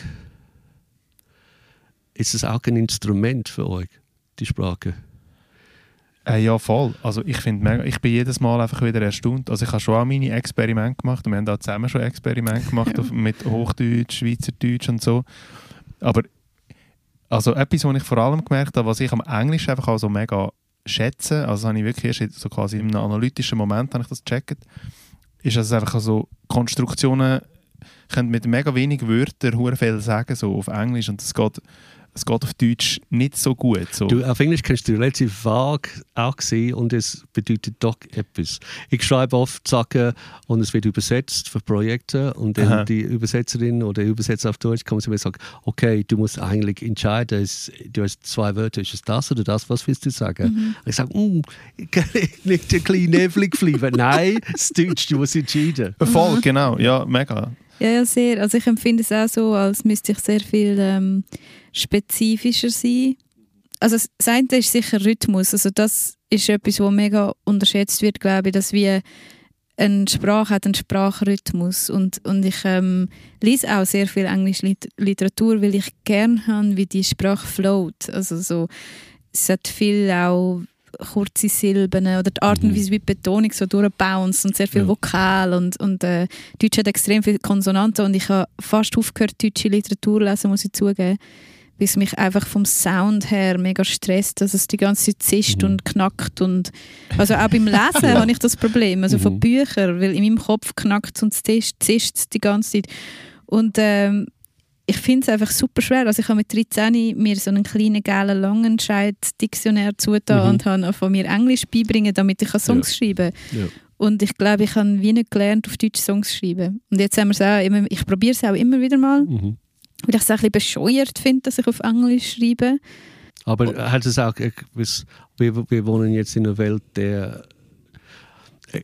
S3: ist es auch ein Instrument für euch, die Sprache?
S2: Äh, ja, voll. Also ich finde ich bin jedes Mal einfach wieder erstaunt. Also ich habe schon auch meine Experimente gemacht und wir haben da zusammen schon Experimente gemacht <laughs>
S1: Ja.
S2: mit Hochdeutsch, Schweizerdeutsch und so. Aber also etwas, was ich vor allem gemerkt habe, was ich am Englisch einfach auch so mega schätze, also das habe ich wirklich erst so quasi in einem analytischen Moment habe ich das gecheckt, ist, dass es einfach so Konstruktionen können mit mega wenig Wörtern hure viel sagen, so auf Englisch und es geht, es geht auf Deutsch nicht so gut. So.
S3: Du, auf Englisch kannst du relativ vage auch sehen und es bedeutet doch etwas. Ich schreibe oft Sachen und es wird übersetzt für Projekte und dann
S2: Aha.
S3: die Übersetzerin oder der Übersetzer auf Deutsch kommt zu mir und sagt, okay, du musst eigentlich entscheiden, es, du hast zwei Wörter, ist es das oder das, was willst du sagen?
S1: Mhm.
S3: Und ich sage, mm, kann ich <laughs> nicht ein bisschen neblig fliegen? Nein, das Deutsch, du musst entscheiden.
S2: Voll, genau, ja, mega.
S1: Ja, ja, sehr. Also ich empfinde es auch so, als müsste ich sehr viel ähm, spezifischer sein. Also das eine ist sicher Rhythmus. Also das ist etwas, was mega unterschätzt wird, glaube ich, dass wir eine Sprache hat einen Sprachrhythmus und, und ich ähm, lese auch sehr viel englische Lit Literatur, weil ich gerne habe, wie die Sprache float. Also so, es hat viel auch kurze Silben oder die Art und
S3: Mhm.
S1: Weise, wie die Betonung so durchbounced und sehr viel
S3: Ja.
S1: Vokal und, und äh, Deutsch hat extrem viele Konsonanten und ich habe fast aufgehört, deutsche Literatur zu lesen, muss ich zugeben, weil es mich einfach vom Sound her mega stresst, dass es die ganze Zeit zischt
S3: Mhm.
S1: und knackt und also auch beim Lesen <laughs>
S3: Ja.
S1: habe ich das Problem, also von
S3: Mhm.
S1: Büchern, weil in meinem Kopf knackt es und zischt, zischt es die ganze Zeit und ähm, ich finde es einfach super schwer. Also ich habe mit 13 mir so einen kleinen gelben Langenscheid-Diktionär zugetan
S3: Mhm.
S1: und habe von mir Englisch beibringen, damit ich Songs schreiben kann.
S3: Ja.
S1: Und ich glaube, ich habe wie nicht gelernt, auf Deutsch Songs zu schreiben. Und jetzt haben wir es auch immer, ich probiere es auch immer wieder mal,
S3: Mhm.
S1: Weil ich es auch ein bisschen bescheuert finde, dass ich auf Englisch schreibe.
S3: Aber hat es auch, weiß, wir, wir wohnen jetzt in einer Welt, der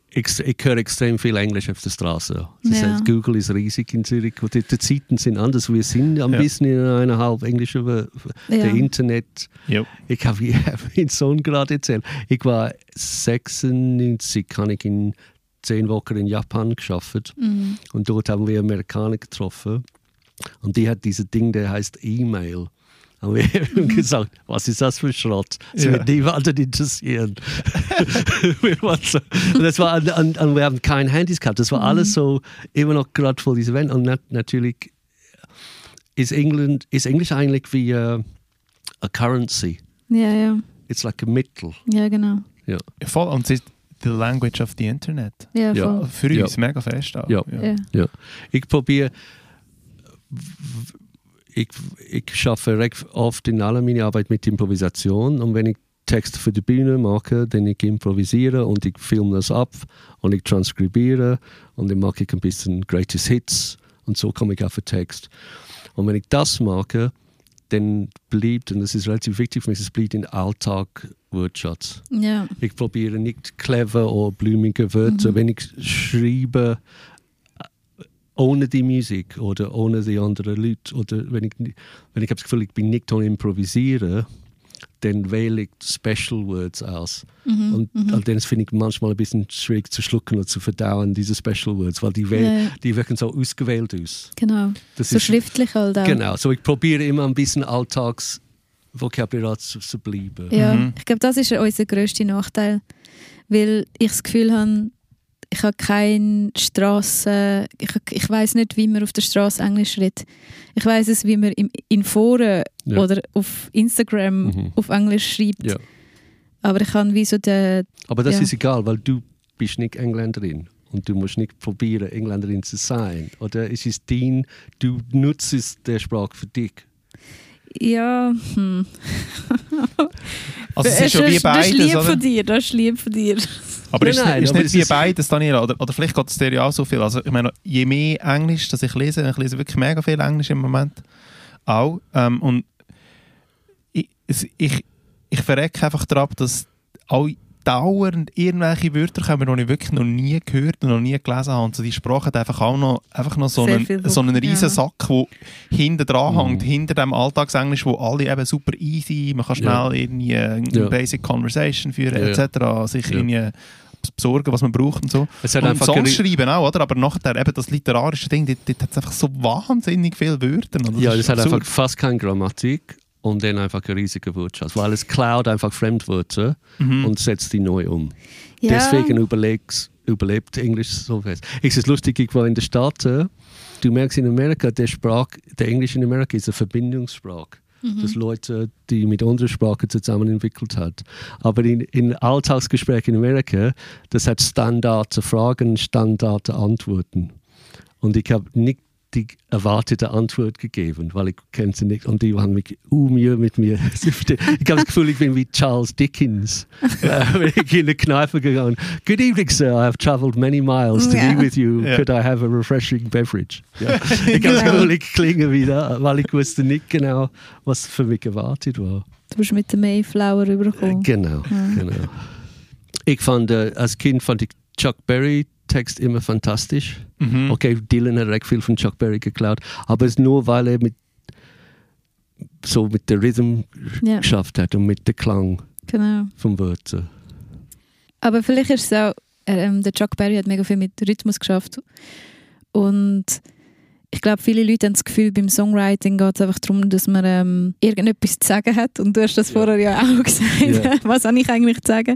S3: ich, ich höre extrem viel Englisch auf der Straße.
S1: Ja.
S3: heißt, Google ist riesig in Zürich die, die Zeiten sind anders. Wir sind ein
S2: Ja.
S3: bisschen in einer halb englischen Welt.
S1: Ja.
S3: Der Internet.
S2: Jo.
S3: Ich habe <laughs> meinen Sohn gerade erzählt. Ich war 96, kann ich in zehn Wochen in Japan geschafft
S1: Mhm.
S3: und dort haben wir Amerikaner getroffen und die hat dieses Ding, der heißt E-Mail. haben wir <laughs> eben gesagt, was ist das für Schrott? Das
S2: Ja.
S3: wird niemanden interessieren. <laughs> Und, das war, und, und wir haben keine Handys gehabt. Das war alles so immer noch gerade vor diesem Event. Und nat natürlich ist, England, ist Englisch eigentlich wie äh, a currency.
S1: Ja, ja.
S3: It's like a Mittel.
S1: Ja, genau.
S3: Ja.
S2: Voll, und es ist the language of the Internet.
S1: Ja,
S3: Ja.
S1: voll.
S2: Für
S3: Ja.
S2: uns mega fest auch.
S3: Ja.
S1: Ja.
S3: Ja. Ich probiere, ich, ich schaffe recht oft in aller meiner Arbeit mit Improvisation und wenn ich Texte für die Bühne mache, dann ich improvisiere und ich filme das ab und ich transkribiere und dann mache ich ein bisschen Greatest Hits und so komme ich auf den Text. Und wenn ich das mache, dann bleibt, und das ist relativ wichtig für mich, es bleibt in Alltag Wortschatz.
S1: Ja.
S3: Ich probiere nicht clever oder blumige Wörter. Wenn ich schreibe ohne die Musik oder ohne die anderen Leute oder wenn ich, wenn ich habe das Gefühl, ich bin nicht am Improvisieren, dann wähle ich Special Words aus. und und dann finde ich manchmal ein bisschen schwierig zu schlucken oder zu verdauen, diese Special Words, weil die, wähl-
S1: Ja, ja.
S3: die wirken so ausgewählt aus.
S1: Genau.
S3: Das
S1: so
S3: ist-
S1: schriftlich halt auch.
S3: Genau, so ich probiere immer ein bisschen Alltagsvokabular zu, zu bleiben.
S1: Ja,
S2: Mhm.
S1: ich glaube, das ist unser grösster Nachteil. Weil ich das Gefühl habe, ich habe keine Straße, ich, ich weiß nicht, wie man auf der Straße Englisch redet. Ich weiß es, wie man im, in Foren
S3: Ja.
S1: oder auf Instagram
S3: Mhm.
S1: auf Englisch schreibt.
S3: Ja.
S1: Aber ich kann wie so den,
S3: Aber das
S1: Ja.
S3: ist egal, weil du bist nicht Engländerin und du musst nicht probieren, Engländerin zu sein. Oder es ist dein, du nutzt der Sprache für dich.
S1: ja, hm.
S2: Also es ist schon
S1: das,
S2: wie
S1: das ist lieb
S2: beides,
S1: von
S2: oder?
S1: dir, das ist lieb von dir.
S2: Aber
S3: Nein,
S2: ist,
S3: nein,
S2: ist nicht wie
S3: ist-
S2: beides, Daniela? Oder, oder vielleicht geht es dir ja auch so viel. Also ich meine, je mehr Englisch, das ich lese, ich lese wirklich mega viel Englisch im Moment, auch. Ähm, und ich, ich, ich verrecke einfach darauf, dass auch dauernd irgendwelche Wörter kommen, die ich wirklich noch nie gehört und noch nie gelesen habe. Und so die Sprache hat einfach auch noch, einfach noch so
S1: Sehr
S2: einen, so einen riesen
S1: ja.
S2: Sack, der hinten dran
S3: Mhm.
S2: hängt, hinter dem Alltagsenglisch, wo alle eben super easy, man kann schnell
S3: Ja.
S2: irgendwie eine
S3: Ja.
S2: Basic Conversation führen
S3: Ja, ja.
S2: etc., sich
S3: Ja.
S2: irgendwie besorgen, was man braucht und so.
S3: Es hat
S2: und
S3: einfach
S2: Songs schreiben auch, oder? Aber nachher eben das literarische Ding, dort, dort hat es einfach so wahnsinnig viele Wörter. Und
S3: ja, das hat einfach fast keine Grammatik und dann einfach ein riesiger Wortschatz, weil es klaut einfach Fremdwörter
S2: Mhm.
S3: und setzt die neu um.
S1: Ja.
S3: Deswegen überlegst, überlebt Englisch so fest. Es ist lustig, ich war in den Staaten, du merkst in Amerika, der, Sprach, der Englisch in Amerika ist eine Verbindungssprache. Das Leute, die mit unserer Sprache zusammen entwickelt hat. Aber in, in Alltagsgesprächen in Amerika, das hat Standarte Fragen, Standarte Antworten. Und ich habe nicht die erwartete Antwort gegeben, weil ich kenne sie nicht und die haben mich Mühe mit mir. <laughs> ich habe das Gefühl, ich bin wie Charles Dickens. <laughs> äh, ich in eine Kneipe gegangen Good evening, sir. I have travelled many miles to
S1: Ja.
S3: be with you.
S2: Ja.
S3: Could I have a refreshing beverage? Ja. Ich habe das Gefühl, ich klinge wieder, weil ich wusste nicht genau, was für mich erwartet war.
S1: Du bist mit dem Mayflower rübergekommen.
S3: Genau, genau. Ich fand, äh, als Kind fand ich Chuck Berry Text immer fantastisch.
S2: Mhm.
S3: Okay, Dylan hat recht viel von Chuck Berry geklaut, aber es ist nur, weil er mit so mit der Rhythm
S1: Ja,
S3: geschafft hat und mit dem Klang
S1: genau.
S3: vom Wörter.
S1: Aber vielleicht ist es auch, ähm, der Chuck Berry hat mega viel mit Rhythmus geschafft. Und ich glaube, viele Leute haben das Gefühl, beim Songwriting geht es einfach darum, dass man ähm, irgendetwas zu sagen hat. Und du hast das
S3: Ja.
S1: vorher ja auch <laughs> gesagt.
S3: Ja.
S1: Was habe ich eigentlich zu sagen?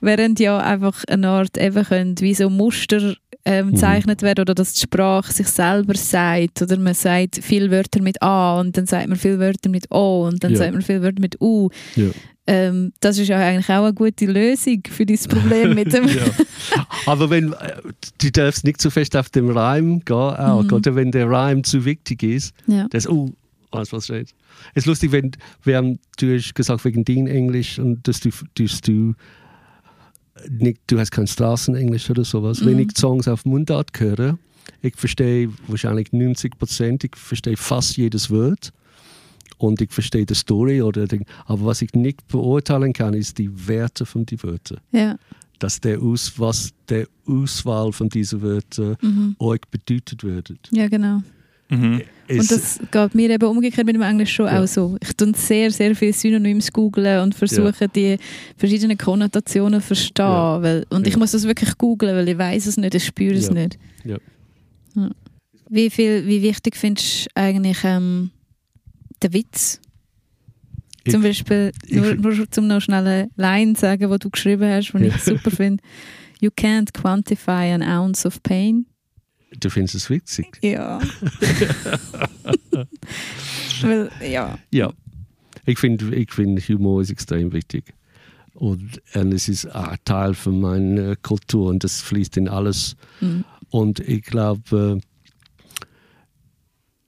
S1: Während ja einfach eine Art eben können, wie so Muster ähm,
S3: Mhm.
S1: gezeichnet werden oder dass die Sprache sich selber sagt. Oder man sagt viele Wörter mit A und dann sagt man viele Wörter mit O und dann
S3: Ja.
S1: sagt man viele Wörter mit U.
S3: Ja.
S1: Ähm, das ist ja eigentlich auch eine gute Lösung für dieses Problem mit dem. <laughs>
S3: Ja. Aber wenn äh, du darfst nicht zu fest auf den Reim gehen, auch,
S1: Mhm.
S3: oder wenn der Reim zu wichtig ist,
S1: Ja.
S3: das oh, alles was steht. Es ist lustig, wenn wir haben, du hast gesagt wegen dein Englisch und dass du, dass du nicht, du hast kein Straßenenglisch oder sowas. Wenn
S1: Mhm.
S3: ich Songs auf Mundart höre, ich verstehe wahrscheinlich 90 Prozent, ich verstehe fast jedes Wort und ich verstehe die Story oder den, aber was ich nicht beurteilen kann, ist die Werte von die Wörter.
S1: Ja.
S3: Dass der Aus, was der Auswahl von diesen Wörtern
S1: Mhm.
S3: euch bedeutet wird.
S1: ja, genau.
S2: Mhm.
S1: Und das geht mir eben umgekehrt mit dem Englisch schon
S3: Ja.
S1: auch so. Ich tue sehr, sehr viele Synonyms googlen und versuche die verschiedenen Konnotationen zu verstehen.
S3: Ja.
S1: Weil, und ich
S3: Ja.
S1: muss das wirklich googlen, weil ich weiß es nicht, ich spüre es
S3: Ja.
S1: nicht.
S3: Ja.
S1: Ja. Wie, viel, wie wichtig findest du eigentlich ähm, den Witz Zum Beispiel,
S3: ich-
S1: nur, nur zum noch schnell eine Line sagen, die du geschrieben hast, die
S3: Ja.
S1: ich super finde. You can't quantify an ounce of pain.
S3: Du findest es witzig?
S1: Ja. <laughs> Weil, ja.
S3: Ja. Ich finde, ich find, Humor ist extrem wichtig. Und, und es ist ein Teil von meiner Kultur und das fließt in alles.
S1: Mhm.
S3: Und ich glaube,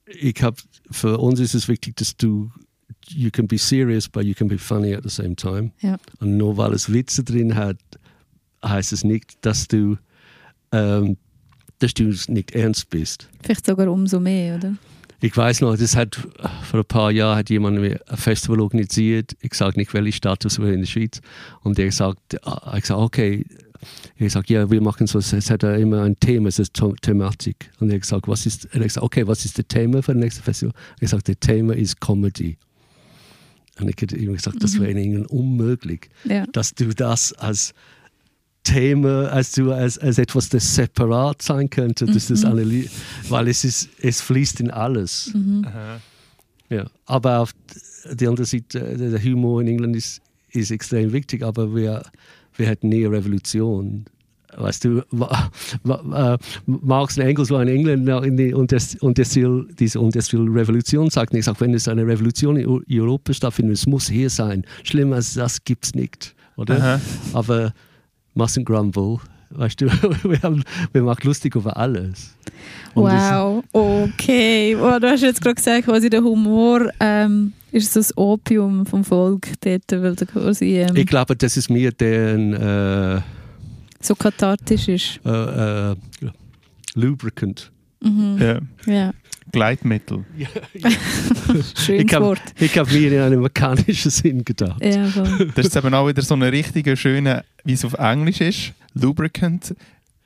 S3: äh, ich hab, für uns ist es wichtig, dass du, you can be serious, but you can be funny at the same time.
S1: Ja.
S3: Und nur weil es Witze drin hat, heißt es nicht, dass du, ähm, dass du nicht ernst bist.
S1: Vielleicht sogar umso mehr, oder?
S3: Ich weiß noch, das hat vor ein paar Jahren hat jemand ein Festival organisiert. Ich sage nicht, welche Stadt das war in der Schweiz. Und der sagt, ah, ich sage, okay. Ich sage, ja, wir machen so, es hat immer ein Thema, es ist The Thematik. Und er gesagt, was ist, er gesagt, okay, was ist das Thema für das nächste Festival? Ich sage, das Thema ist Comedy. Und ich hätte ihm gesagt, das wäre in England unmöglich,
S1: Ja.
S3: dass du das als Thema, als du als, als etwas, das separat sein könnte, dass das weil es ist, es fließt in alles. Ja, aber auf der anderen Seite, äh, der Humor in England ist, ist extrem wichtig, aber wir, wir hatten nie eine Revolution. Weißt du, äh, Marx und Engels waren in England in die Unters- Industrial, diese Industrial Revolution, sagten, ich sage, wenn es eine Revolution in Eu- Europa stattfindet, es muss hier sein. Schlimmer als das gibt es nicht. Oder?
S2: Aha.
S3: Aber mustn't grumble. Weißt du, <laughs> wir, haben, wir machen lustig über alles. Und
S1: Wow, okay. Oh, du hast jetzt gerade gesagt, quasi der Humor ähm, ist so das Opium vom Volk dort, weil der quasi ähm,
S3: Ich glaube, das ist mir deren äh,
S1: so kathartisch ist.
S3: äh, äh, Lubricant.
S1: Mhm.
S2: Ja.
S1: Ja,
S2: Gleitmittel. <laughs>
S1: schönes
S3: Ich hab-
S1: Wort.
S3: Ich habe mir in einem mechanischen Sinn gedacht.
S1: Ja.
S2: Das ist eben auch wieder so eine richtige schöne, wie es auf Englisch ist, Lubricant.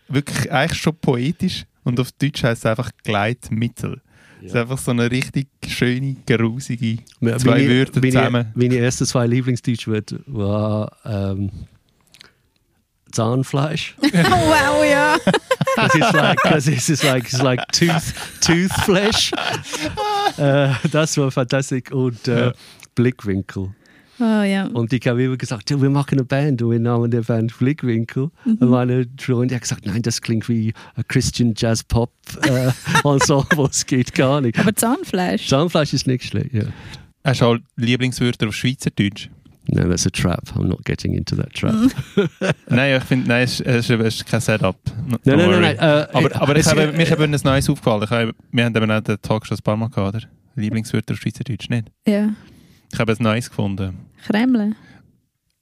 S2: Wirklich eigentlich schon poetisch. Und auf Deutsch heißt es einfach Gleitmittel. Es ist einfach so eine richtig schöne, grusige zwei
S3: meine-
S2: Wörter
S3: meine,
S2: zusammen.
S3: Meine ersten zwei Lieblingsdeutschwörter war ähm, Zahnfleisch.
S1: Oh, <laughs> wow, ja. <laughs>
S3: Because it's like, cause it's just like, it's like tooth, tooth flesh. <laughs> äh, das war fantastisch. Und äh,
S2: Ja.
S3: Blickwinkel.
S1: Oh, ja.
S3: Und ich habe immer gesagt, ja, wir machen eine Band und wir nahmen der Band Blickwinkel.
S1: Mhm.
S3: Und meine Freundin hat gesagt, nein, das klingt wie ein Christian Jazz Pop äh, Ensemble, es geht gar nicht.
S1: Aber Zahnfleisch.
S3: Zahnfleisch ist nicht schlecht, ja.
S2: Hast du auch Lieblingswörter auf Schweizerdeutsch?
S3: No, that's a trap. I'm not getting into that trap. <laughs>
S2: nein, ich finde, nein, es ist, es ist, kein Setup. No-
S3: Nein, nein, nein, nein. Äh,
S2: Aber, aber ich habe, mir ist eben ein Neues aufgefallen. Habe, wir haben eben auch den Talk schon ein paar Mal gehabt, oder? Lieblingswörter auf Schweizerdeutsch, nicht?
S1: Ja.
S2: Ich habe ein Neues gefunden.
S1: Kremle.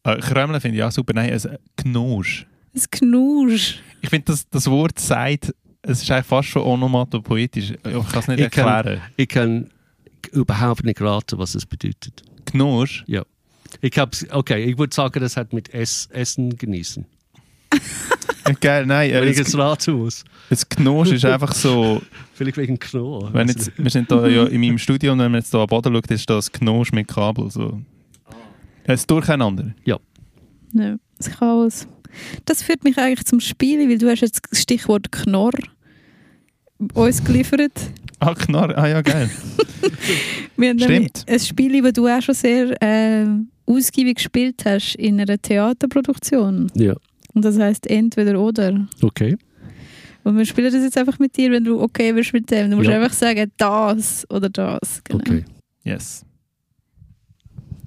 S2: Äh, Kremle finde ich auch super. Nein, ein Gnosch.
S1: Das Knusch.
S2: Ich finde, das, das Wort sagt, es ist eigentlich fast schon onomatopoetisch. Ich kann es nicht
S3: Ich kann-
S2: erklären.
S3: Ich kann überhaupt nicht raten, was es bedeutet.
S2: Gnosch?
S3: Ich hab's, okay, ich würde sagen, das hat mit Ess, Essen genießen. <laughs>
S2: Geil, nein.
S3: Wenn
S2: Äh,
S3: ich
S2: das,
S3: jetzt raten muss.
S2: das Gnosch ist einfach so, <laughs>
S3: Vielleicht wegen Knorr.
S2: wenn jetzt, wir sind da ja in meinem Studio und wenn man jetzt da am Boden schaut, ist das Gnosch mit Kabel. So. Es ist durcheinander.
S1: Ja, das Chaos. Das führt mich eigentlich zum Spiel, weil du hast jetzt das Stichwort Knorr uns geliefert.
S2: Ah, Knarr, ah ja, geil. <laughs>
S1: Wir haben
S2: Stimmt.
S1: ein Spiel, das du auch schon sehr äh, ausgiebig gespielt hast in einer Theaterproduktion.
S3: Ja,
S1: Und das heißt entweder oder.
S3: okay.
S1: Und wir spielen das jetzt einfach mit dir, wenn du okay bist mit dem. Du musst
S3: Ja.
S1: einfach sagen, das oder das. Genau.
S3: Okay.
S2: Yes.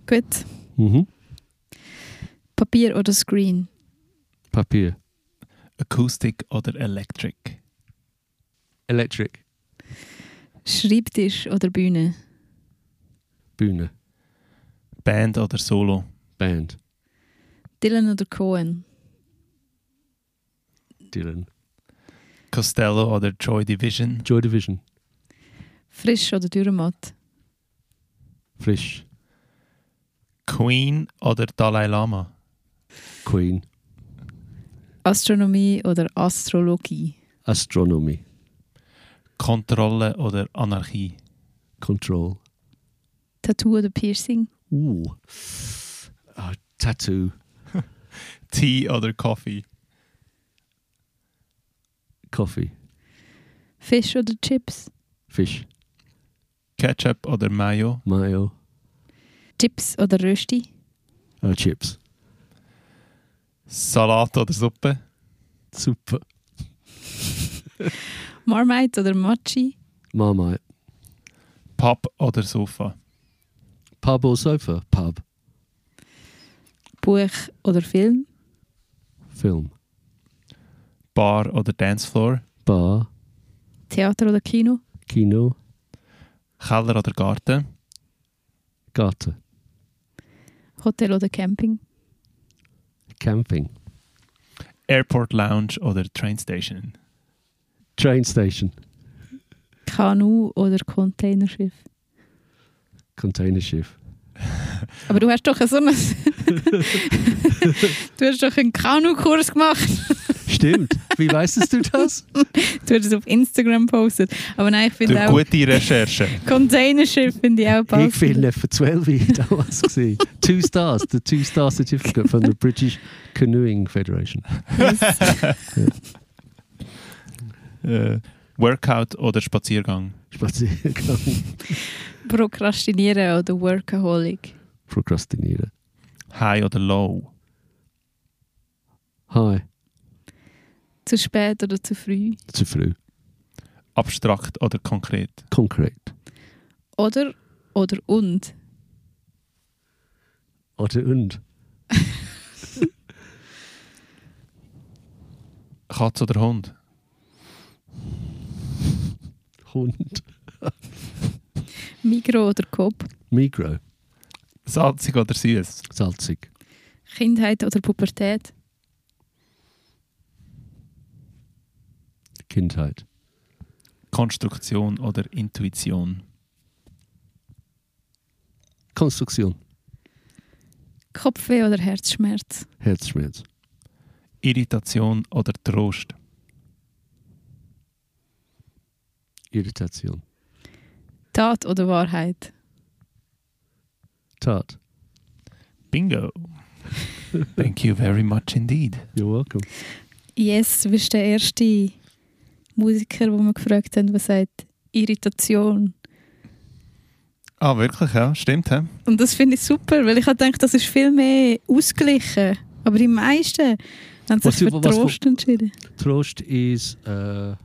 S1: Gut.
S3: Mhm.
S1: Papier oder Screen?
S3: Papier.
S2: Acoustic oder Electric?
S3: Electric.
S1: Schreibtisch oder Bühne?
S3: Bühne.
S2: Band oder Solo?
S3: Band.
S1: Dylan oder Cohen?
S3: Dylan.
S2: Costello oder Joy Division?
S3: Joy Division.
S1: Frisch oder Dürrematt?
S3: Frisch.
S2: Queen oder Dalai Lama?
S3: Queen.
S1: Astronomie oder Astrologie?
S3: Astronomy.
S2: Kontrolle oder Anarchie?
S3: Control.
S1: Tattoo oder Piercing?
S3: Uh. Ah, tattoo. <laughs>
S2: Tea oder Coffee?
S3: Coffee.
S1: Fisch oder Chips?
S3: Fish.
S2: Ketchup oder Mayo?
S3: Mayo.
S1: Chips oder Rösti?
S3: Äh, Chips.
S2: Salat oder Suppe?
S3: Super. <laughs>
S1: Marmite oder Mochi?
S3: Marmite.
S2: Pub oder Sofa?
S3: Pub or sofa? Pub.
S1: Buch oder Film?
S3: Film.
S2: Bar oder Dancefloor?
S3: Bar.
S1: Theater oder Kino?
S3: Kino.
S2: Keller oder Garten?
S3: Garten.
S1: Hotel oder Camping?
S3: Camping.
S2: Airport Lounge oder Train Station?
S3: Train station.
S1: Kanu oder Containerschiff?
S3: Containerschiff. <laughs>
S1: Aber du hast doch so einen... <laughs> du hast doch einen Kanu-Kurs gemacht.
S3: Stimmt. Wie weißt du das? <laughs>
S1: Du hast es auf Instagram gepostet. Aber nein, ich finde auch...
S2: gute Recherche.
S1: Containerschiff finde ich auch
S3: Ich
S1: passend.
S3: finde für 12 damals gesehen. Two stars, the two star certificate from the British Canoeing Federation.
S2: Äh, Workout oder Spaziergang?
S3: Spaziergang. <laughs>
S1: Prokrastinieren oder Workaholic?
S3: Prokrastinieren.
S2: High oder Low?
S3: Hi.
S1: Zu spät oder zu früh?
S3: Zu früh.
S2: Abstrakt oder konkret?
S3: Concrete.
S1: Oder, oder und?
S3: Oder und.
S2: Katz oder Hund?
S3: Hund. <laughs>
S1: Migro oder Coop?
S3: Migro.
S2: Salzig oder süß?
S3: Salzig.
S1: Kindheit oder Pubertät?
S3: Kindheit.
S2: Konstruktion oder Intuition?
S3: Konstruktion.
S1: Kopfweh oder Herzschmerz?
S3: Herzschmerz.
S2: Irritation oder Trost?
S3: Irritation.
S1: Tat oder Wahrheit?
S3: Tat.
S2: Bingo! <laughs> Thank you very much indeed.
S3: You're welcome.
S1: Yes, du bist der erste Musiker, wo wir gefragt haben, was sagt Irritation.
S2: Ah, wirklich, ja, stimmt. He?
S1: Und das finde ich super, weil ich gedacht, das ist viel mehr ausgeglichen. Aber die meisten haben sich
S3: Was-
S1: für
S3: was-
S1: Trost entschieden.
S3: Trost is, uh,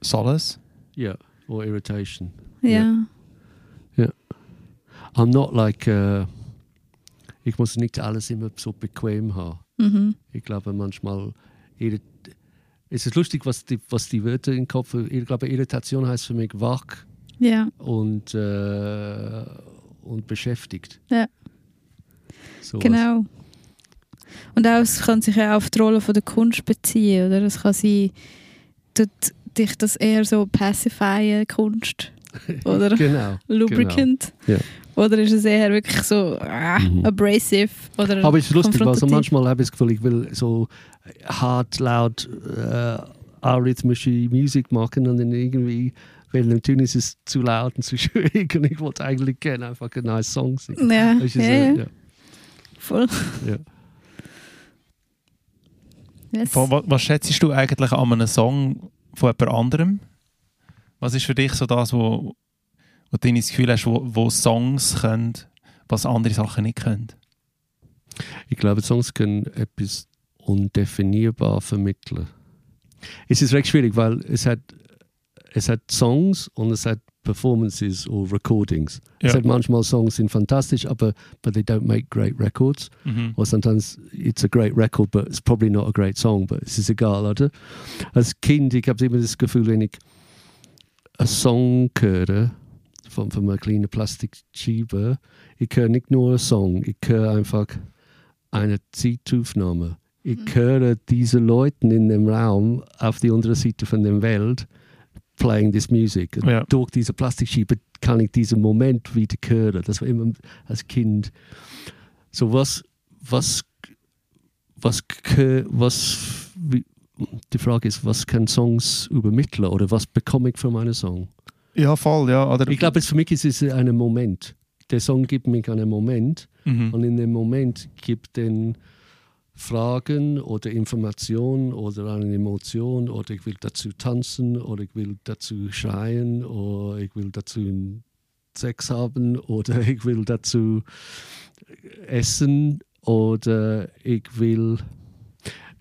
S2: Solace?
S3: yeah, or irritation.
S1: Ja.
S3: I'm not like, uh, ich muss nicht alles immer so bequem haben.
S1: Mhm.
S3: Ich glaube manchmal, irrit es ist lustig, was die, was die Wörter im Kopf, ich glaube Irritation heißt für mich wach
S1: Ja.
S3: und, äh, und beschäftigt.
S1: Ja.
S3: So
S1: Genau. Und auch, es kann sich auch auf die Rolle von der Kunst beziehen, oder? Es kann sein, tut dich das eher so pacifyen, Kunst, <laughs> oder.
S3: Genau.
S1: lubricant?
S3: Ja.
S1: Oder ist es eher wirklich so ah,
S3: Mhm.
S1: abrasive oder
S3: Aber es ist lustig, weil so
S1: konfrontativ?
S3: manchmal habe ich das Gefühl, ich will so hart, laut, äh, arrhythmische Musik machen und dann irgendwie, weil natürlich ist es zu laut und zu <laughs> schwierig und ich wollte eigentlich gerne einfach einen nice Song singen.
S1: Ja,
S3: du,
S1: ja,
S3: so,
S1: ja,
S3: ja.
S1: voll.
S3: Ja.
S1: Yes.
S2: Was, was schätzt du eigentlich an einem Song von jemand anderem? Was ist für dich so das, wo, wo du das Gefühl hast, wo, wo Songs können, was andere Sachen nicht können?
S3: Ich glaube, Songs können etwas undefinierbar vermitteln. Es ist recht schwierig, weil es hat, es hat Songs und es hat Performances oder Recordings.
S2: Ja.
S3: hat manchmal Songs sind fantastisch, aber but they don't make great records.
S2: Mhm.
S3: Or sometimes it's a great record, but it's probably not a great song. But es ist egal, oder? Als Kind, ich habe immer das Gefühl, wenn ich einen Song höre von, von einer kleinen Plastikscheibe, ich höre nicht nur einen Song, ich höre einfach eine Zeitaufnahme. Ich höre diese Leute in dem Raum auf die andere Seite von der Welt playing this music.
S2: Ja.
S3: Durch diese Plastikscheibe kann ich diesen Moment wieder hören. Das war immer als Kind. So was, was, was, was, wie, die Frage ist, was kann Songs übermitteln oder was bekomme ich von einem Song?
S2: Ja, voll, ja. Oder,
S3: Ich glaube, für mich ist es ein Moment. Der Song gibt mich einen Moment
S2: mhm.
S3: und in dem Moment gibt den Fragen oder Informationen oder eine Emotion oder ich will dazu tanzen oder ich will dazu schreien oder ich will dazu Sex haben oder <laughs> ich will dazu essen oder ich will.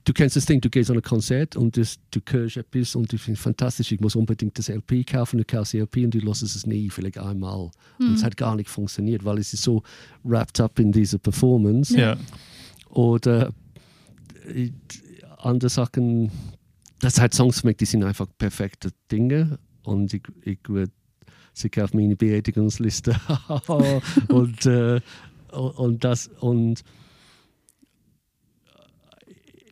S3: Du kennst das Ding, du gehst an ein Konzert und das, du hörst etwas und du findest fantastisch, ich muss unbedingt das LP kaufen, du kaufst das LP und du lässt es nie, vielleicht einmal. Und es hat gar nicht funktioniert, weil es ist so wrapped up in diese Performance.
S2: Ja.
S3: Oder andere Sachen, das hat Songs für mich, die sind einfach perfekte Dinge und ich, ich würde sie auf meine Beerdigungsliste <laughs> und, äh, und das und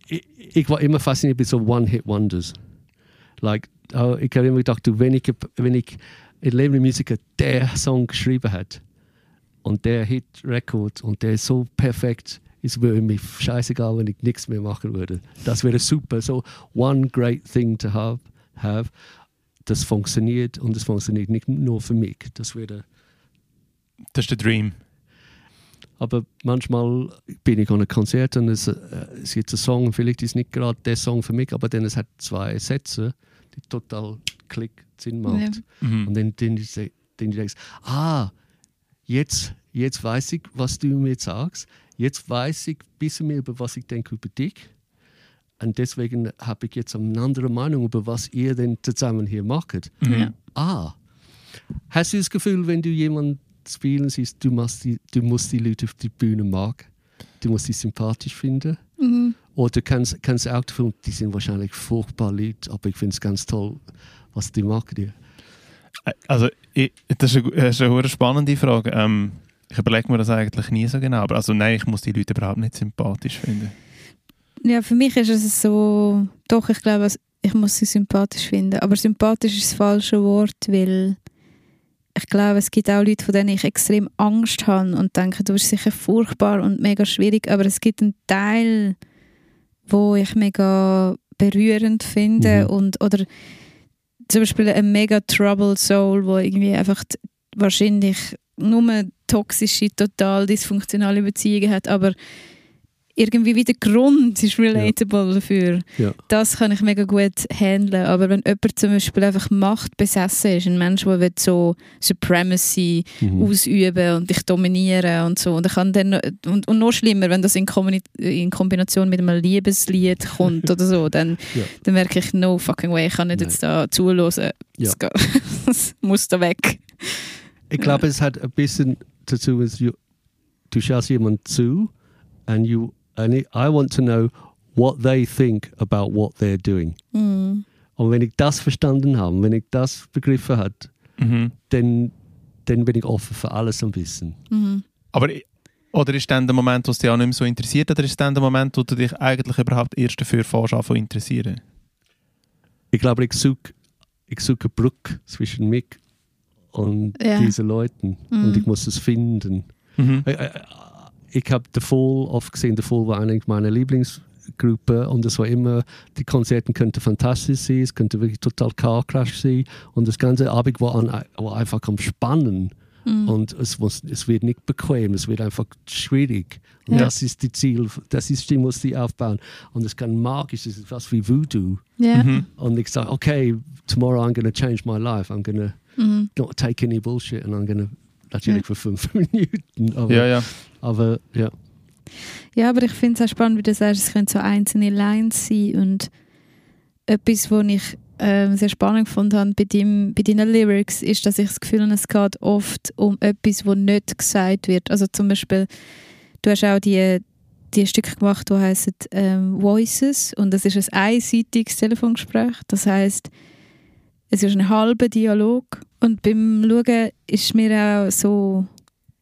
S3: ich, ich war immer fasziniert mit so One-Hit-Wonders. Like, oh, ich habe immer gedacht, wenn ich, wenn ich ein lebender Musiker der Song geschrieben hat und der Hit-Record und der ist so perfekt, es würde mir scheißegal, wenn ich nichts mehr machen würde. Das wäre super. So, one great thing to have, have. Das funktioniert und das funktioniert nicht nur für mich. Das wäre.
S2: Das ist der Dream.
S3: Aber manchmal bin ich an einem Konzert und es, äh, es gibt einen Song, vielleicht ist nicht gerade der Song für mich, aber dann es hat zwei Sätze, die total Klick Sinn macht.
S2: Mhm.
S3: Und dann, dann, dann, dann denkst ah, jetzt, jetzt weiß ich, was du mir sagst. Jetzt weiß ich ein bisschen mehr über was ich denke über dich. Und deswegen habe ich jetzt eine andere Meinung über was ihr denn zusammen hier macht.
S2: Mhm.
S1: Ja.
S3: Ah, hast du das Gefühl, wenn du jemanden spielen siehst, du, musst die, du musst die Leute auf die Bühne mag, du musst sie sympathisch finden?
S1: Mhm.
S3: Oder kannst, kannst du auch das Gefühl, die sind wahrscheinlich furchtbar Leute, aber ich finde es ganz toll, was die machen.
S2: Also, ich, das ist eine, das ist eine hure spannende Frage. Ähm, ich überlege mir das eigentlich nie so genau. Aber also nein, ich muss die Leute überhaupt nicht sympathisch finden.
S1: Ja, für mich ist es so, doch, ich glaube, ich muss sie sympathisch finden. Aber sympathisch ist das falsche Wort, weil ich glaube, es gibt auch Leute, von denen ich extrem Angst habe und denke, du bist sicher furchtbar und mega schwierig, aber es gibt einen Teil, wo ich mega berührend finde
S3: Mhm.
S1: und oder zum Beispiel ein mega troubled Soul, wo irgendwie einfach wahrscheinlich nur toxische, total dysfunktionale Beziehungen hat, aber irgendwie wie der Grund ist relatable dafür.
S3: Ja.
S1: Das kann ich mega gut handeln. Aber wenn jemand zum Beispiel einfach machtbesessen ist, ein Mensch, der will so Supremacy
S3: Mhm.
S1: ausüben und dich dominieren und so. Und, kann dann, und, und noch schlimmer, wenn das in, Kombina in Kombination mit einem Liebeslied kommt oder so, dann, <laughs>
S3: Ja.
S1: dann merke ich, no fucking way, ich kann nicht
S3: Nein.
S1: jetzt da zuhören.
S3: Ja. <laughs>
S1: Das muss da weg.
S3: Ich glaube, es hat ein bisschen dazu, dass du, du schaust jemand zu and you and I want to know what they think about what they're doing.
S1: Mm.
S3: Und wenn ich das verstanden habe, wenn ich das begriffen habe,
S2: Mhm.
S3: dann, dann bin ich offen für alles ein bisschen.
S1: Mhm.
S2: Aber oder ist dann der Moment, wo es dich auch nicht mehr so interessiert, oder ist dann der Moment, wo du dich eigentlich überhaupt erst dafür fährst, zu interessieren?
S3: Ich glaube, ich suche ich suche eine Brücke zwischen mich und
S1: Ja.
S3: diesen Leuten.
S1: Mhm.
S3: Und ich muss es finden.
S2: Mhm.
S3: Ich, ich habe The Fall oft gesehen. The Fall war eigentlich meine Lieblingsgruppe und es war immer, die Konzerte könnten fantastisch sein, es könnte wirklich total Car Crash sein und das ganze Abend war, an, war einfach am Spannen
S1: Mhm.
S3: und es, muss, es wird nicht bequem, es wird einfach schwierig. Und
S1: Ja.
S3: das ist die Ziel, das ist die muss die aufbauen und es kann magisch, es ist was wie Voodoo.
S1: Ja.
S2: Mhm.
S3: Und ich sage, okay, tomorrow I'm going to change my life, I'm going to
S1: Mhm.
S3: not take any bullshit and I'm going to natürlich für fünf <laughs> Minuten, aber
S2: Ja, ja.
S3: aber ja.
S1: Ja, aber ich finde es auch spannend, wie du sagst, es können so einzelne Lines sein und etwas, was ich ähm, sehr spannend gefunden habe bei, deinem, bei deinen Lyrics, ist, dass ich das Gefühl habe, es geht oft um etwas, was nicht gesagt wird. Also zum Beispiel, du hast auch die, die Stücke gemacht, die heißen ähm, Voices und das ist ein einseitiges Telefongespräch. Das heißt, es ist ein halber Dialog und beim Schauen ist mir auch so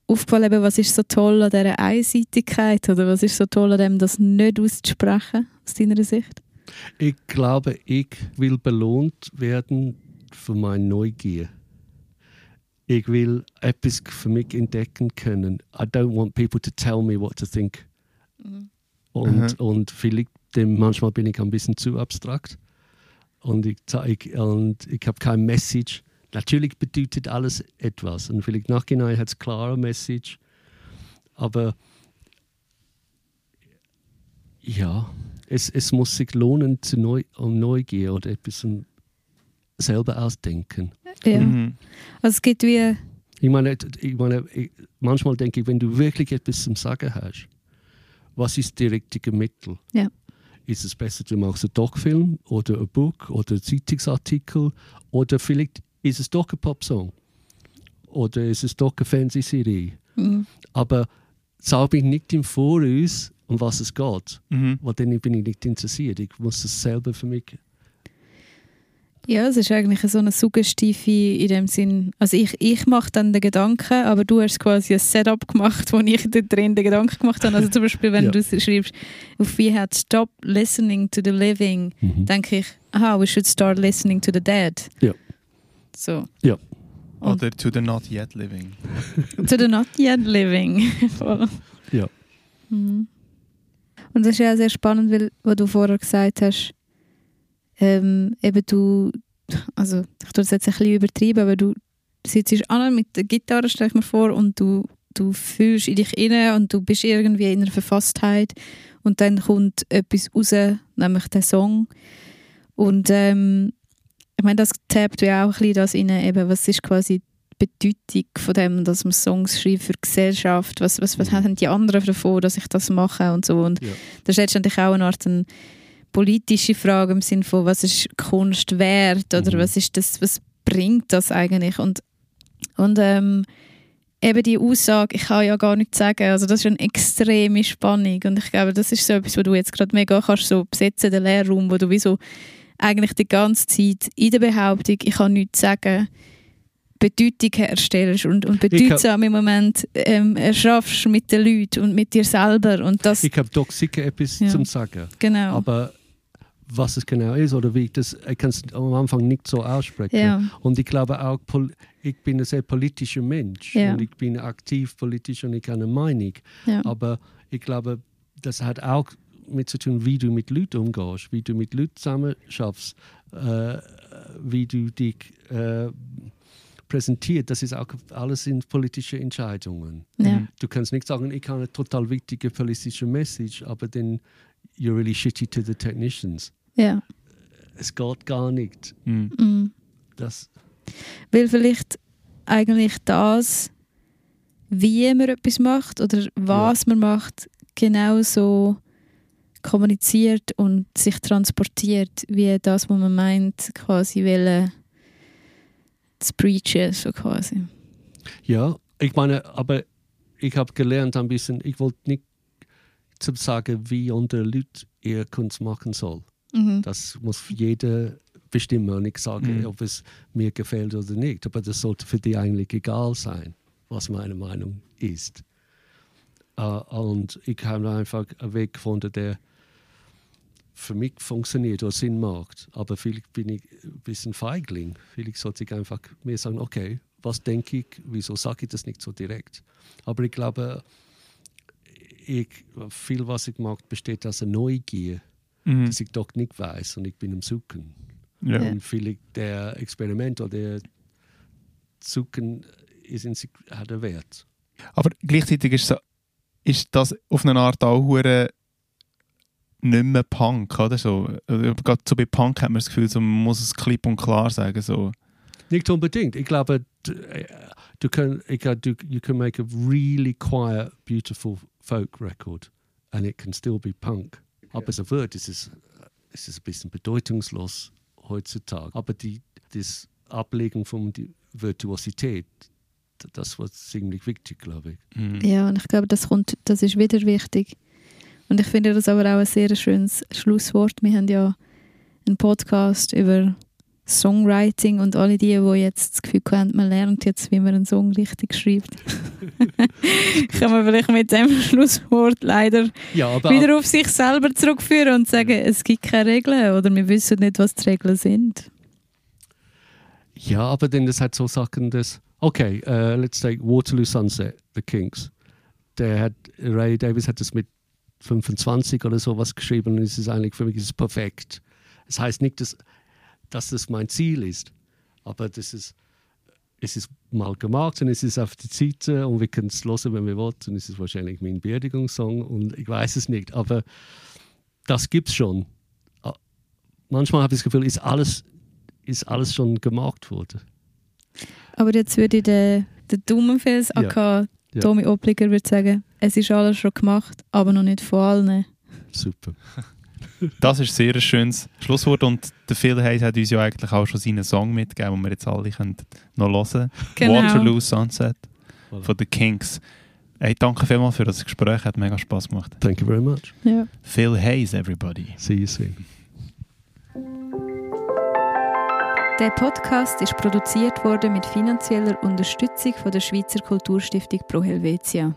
S1: aufgefallen, was ist so toll an dieser Einseitigkeit oder was ist so toll an dem, das nicht auszusprechen, aus deiner Sicht?
S3: Ich glaube, ich will belohnt werden für meine Neugier. Ich will etwas für mich entdecken können. I don't want people to tell me what to think. Und,
S2: Mhm.
S3: und vielleicht, denn manchmal bin ich ein bisschen zu abstrakt. Und ich, ich, und ich habe kein Message. Natürlich bedeutet alles etwas. Und vielleicht nachhinein hat es klare Message. Aber ja, es, es muss sich lohnen, zu neu, um Neugier oder etwas um selber ausdenken.
S1: Ja.
S2: Mhm.
S1: Also es gibt wie,
S3: Ich meine, ich meine ich, manchmal denke ich, wenn du wirklich etwas zum Sagen hast, was ist das richtige Mittel?
S1: Ja.
S3: Ist es besser, du machst einen Doc-Film oder ein Buch oder einen Zeitungsartikel oder vielleicht ist es doch ein Popsong oder ist es doch eine Fernsehserie?
S1: Mhm.
S3: Aber sage ich nicht im Voraus, um was es geht,
S2: Mhm.
S3: weil dann bin ich nicht interessiert. Ich muss es selber für mich.
S1: Ja, es ist eigentlich so eine suggestive in dem Sinn. Also ich, ich mache dann den Gedanken, aber du hast quasi ein Setup gemacht, wo ich da drin den Gedanken gemacht habe. Also zum Beispiel, wenn
S3: Ja.
S1: du schreibst, if we had stopped listening to the living, denke ich, aha, we should start listening to the dead.
S3: Ja.
S1: So.
S3: Ja.
S1: Und-
S2: Oder to the not yet living. <laughs>
S1: to the not yet living.
S3: Ja.
S1: Mhm. Und das ist ja auch sehr spannend, weil, was du vorher gesagt hast, ähm, eben du, also ich tue das jetzt ein bisschen übertrieben, aber du sitzt an mit der Gitarre, stell ich mir vor, und du, du fühlst in dich inne und du bist irgendwie in einer Verfasstheit und dann kommt etwas raus, nämlich der Song. Und ähm, ich meine, das tappt ja auch ein bisschen das rein, eben, was ist quasi die Bedeutung von dem, dass man Songs schreibt für die Gesellschaft, was, was, was
S3: Mhm.
S1: haben die anderen davon, dass ich das mache und so. Und
S3: Ja.
S1: das ist letztendlich auch eine Art eine politische Frage im Sinne von, was ist Kunst wert oder
S3: Mhm.
S1: was ist das, was bringt das eigentlich? Und, und ähm, eben die Aussage, ich kann ja gar nichts sagen, also das ist eine extreme Spannung und ich glaube, das ist so etwas, wo du jetzt gerade mega kannst so besetzen, den Lehrraum, wo du wie so eigentlich die ganze Zeit in der Behauptung, ich kann nichts sagen, Bedeutung herstellst und, und bedeutsam im Moment ähm, erschaffst mit den Leuten und mit dir selber und das,
S3: Ich habe doch sicher etwas
S1: Ja.
S3: zum Sagen.
S1: genau.
S3: Aber was es genau ist oder wie ich das, ich kann es am Anfang nicht so aussprechen.
S1: ja.
S3: Und ich glaube auch, ich bin ein sehr politischer Mensch
S1: Ja.
S3: und ich bin aktiv politisch und ich habe eine Meinung.
S1: Ja.
S3: Aber ich glaube, das hat auch mit zu tun, wie du mit Leuten umgehst, wie du mit Leuten zusammen schaffst, äh, wie du dich äh, präsentiert. Das ist auch alles sind politische Entscheidungen.
S1: Ja.
S3: Du kannst nicht sagen, ich habe eine total wichtige politische Message, aber dann you're really shitty to the technicians.
S1: Ja.
S3: Es geht gar nicht.
S2: Mhm.
S1: Mm.
S3: Das,
S1: Weil vielleicht eigentlich das, wie man etwas macht oder was man macht, genauso kommuniziert und sich transportiert, wie das, was man meint, quasi wollen zu preachen, so quasi.
S3: Ja, ich meine, aber ich habe gelernt ein bisschen, ich wollte nicht zu sagen, wie andere Leute ihre Kunst machen soll.
S1: Mhm.
S3: Das muss jeder bestimmen und ich sage,
S2: Mhm.
S3: ob es mir gefällt oder nicht. Aber das sollte für die eigentlich egal sein, was meine Meinung ist. Äh, und ich habe einfach einen Weg gefunden, der für mich funktioniert oder Sinn macht. Aber vielleicht bin ich ein bisschen Feigling. Vielleicht sollte ich einfach mir sagen, okay, was denke ich, wieso sage ich das nicht so direkt? Aber ich glaube, ich, viel, was ich mag, besteht aus einer Neugier,
S2: Mhm.
S3: dass ich doch nicht weiß und ich bin am Suchen.
S2: Ja.
S3: Und vielleicht der Experiment oder der Suchen ist in sich, hat einen Wert.
S2: Aber gleichzeitig ist, so, ist das auf eine Art auch hure nicht mehr Punk, oder so? Also, Gerade so bei Punk hat man das Gefühl, so, man muss es klipp und klar sagen. So.
S3: Nicht unbedingt. Ich glaube, äh, du kann, ich, glaube, du, you can make a really quiet, beautiful folk record and it can still be punk. Aber so wird es ist, es ist ein bisschen bedeutungslos heutzutage. Aber die, das Ablegen von die Virtuosität, das war ziemlich wichtig, glaube ich.
S2: Mhm.
S1: Ja, und ich glaube, das, kommt, das ist wieder wichtig. Und ich finde das aber auch ein sehr schönes Schlusswort. Wir haben ja einen Podcast über Songwriting und alle die, die jetzt das Gefühl haben, man lernt jetzt, wie man einen Song richtig schreibt. <laughs> Kann man vielleicht mit dem Schlusswort leider
S3: Ja,
S1: wieder auf sich selber zurückführen und sagen, es gibt keine Regeln oder wir wissen nicht, was die Regeln sind.
S3: Ja, aber dann das hat so Sachen, dass okay, uh, let's take Waterloo Sunset, The Kings. Der hat Ray Davis hat das mit 25 oder sowas geschrieben und es ist eigentlich für mich ist perfekt. Es heißt nicht, dass das mein Ziel ist, aber das ist es ist mal gemacht und es ist auf die Seite und wir können es hören, wenn wir wollen. Und es ist wahrscheinlich mein Beerdigungssong und ich weiß es nicht, aber das gibt's schon. Ah, Manchmal habe ich das Gefühl, ist alles, ist alles schon gemacht worden.
S1: Aber jetzt würde der Der Daumenfels,
S3: Ja.
S1: aka
S3: Ja.
S1: Tommy Opliger würde sagen, es ist alles schon gemacht, aber noch nicht von allen.
S3: Super.
S2: Das ist sehr ein schönes Schlusswort und der Phil Hayes hat uns ja eigentlich auch schon seinen Song mitgegeben, den wir jetzt alle können noch hören
S1: Genau.
S2: Waterloo Sunset von The Kinks. Hey, danke vielmals für das Gespräch, hat mega Spaß gemacht.
S3: Thank you very much.
S1: Ja.
S2: Phil Hayes, everybody.
S3: See you soon.
S1: Der Podcast ist produziert worden mit finanzieller Unterstützung von der Schweizer Kulturstiftung Pro Helvetia.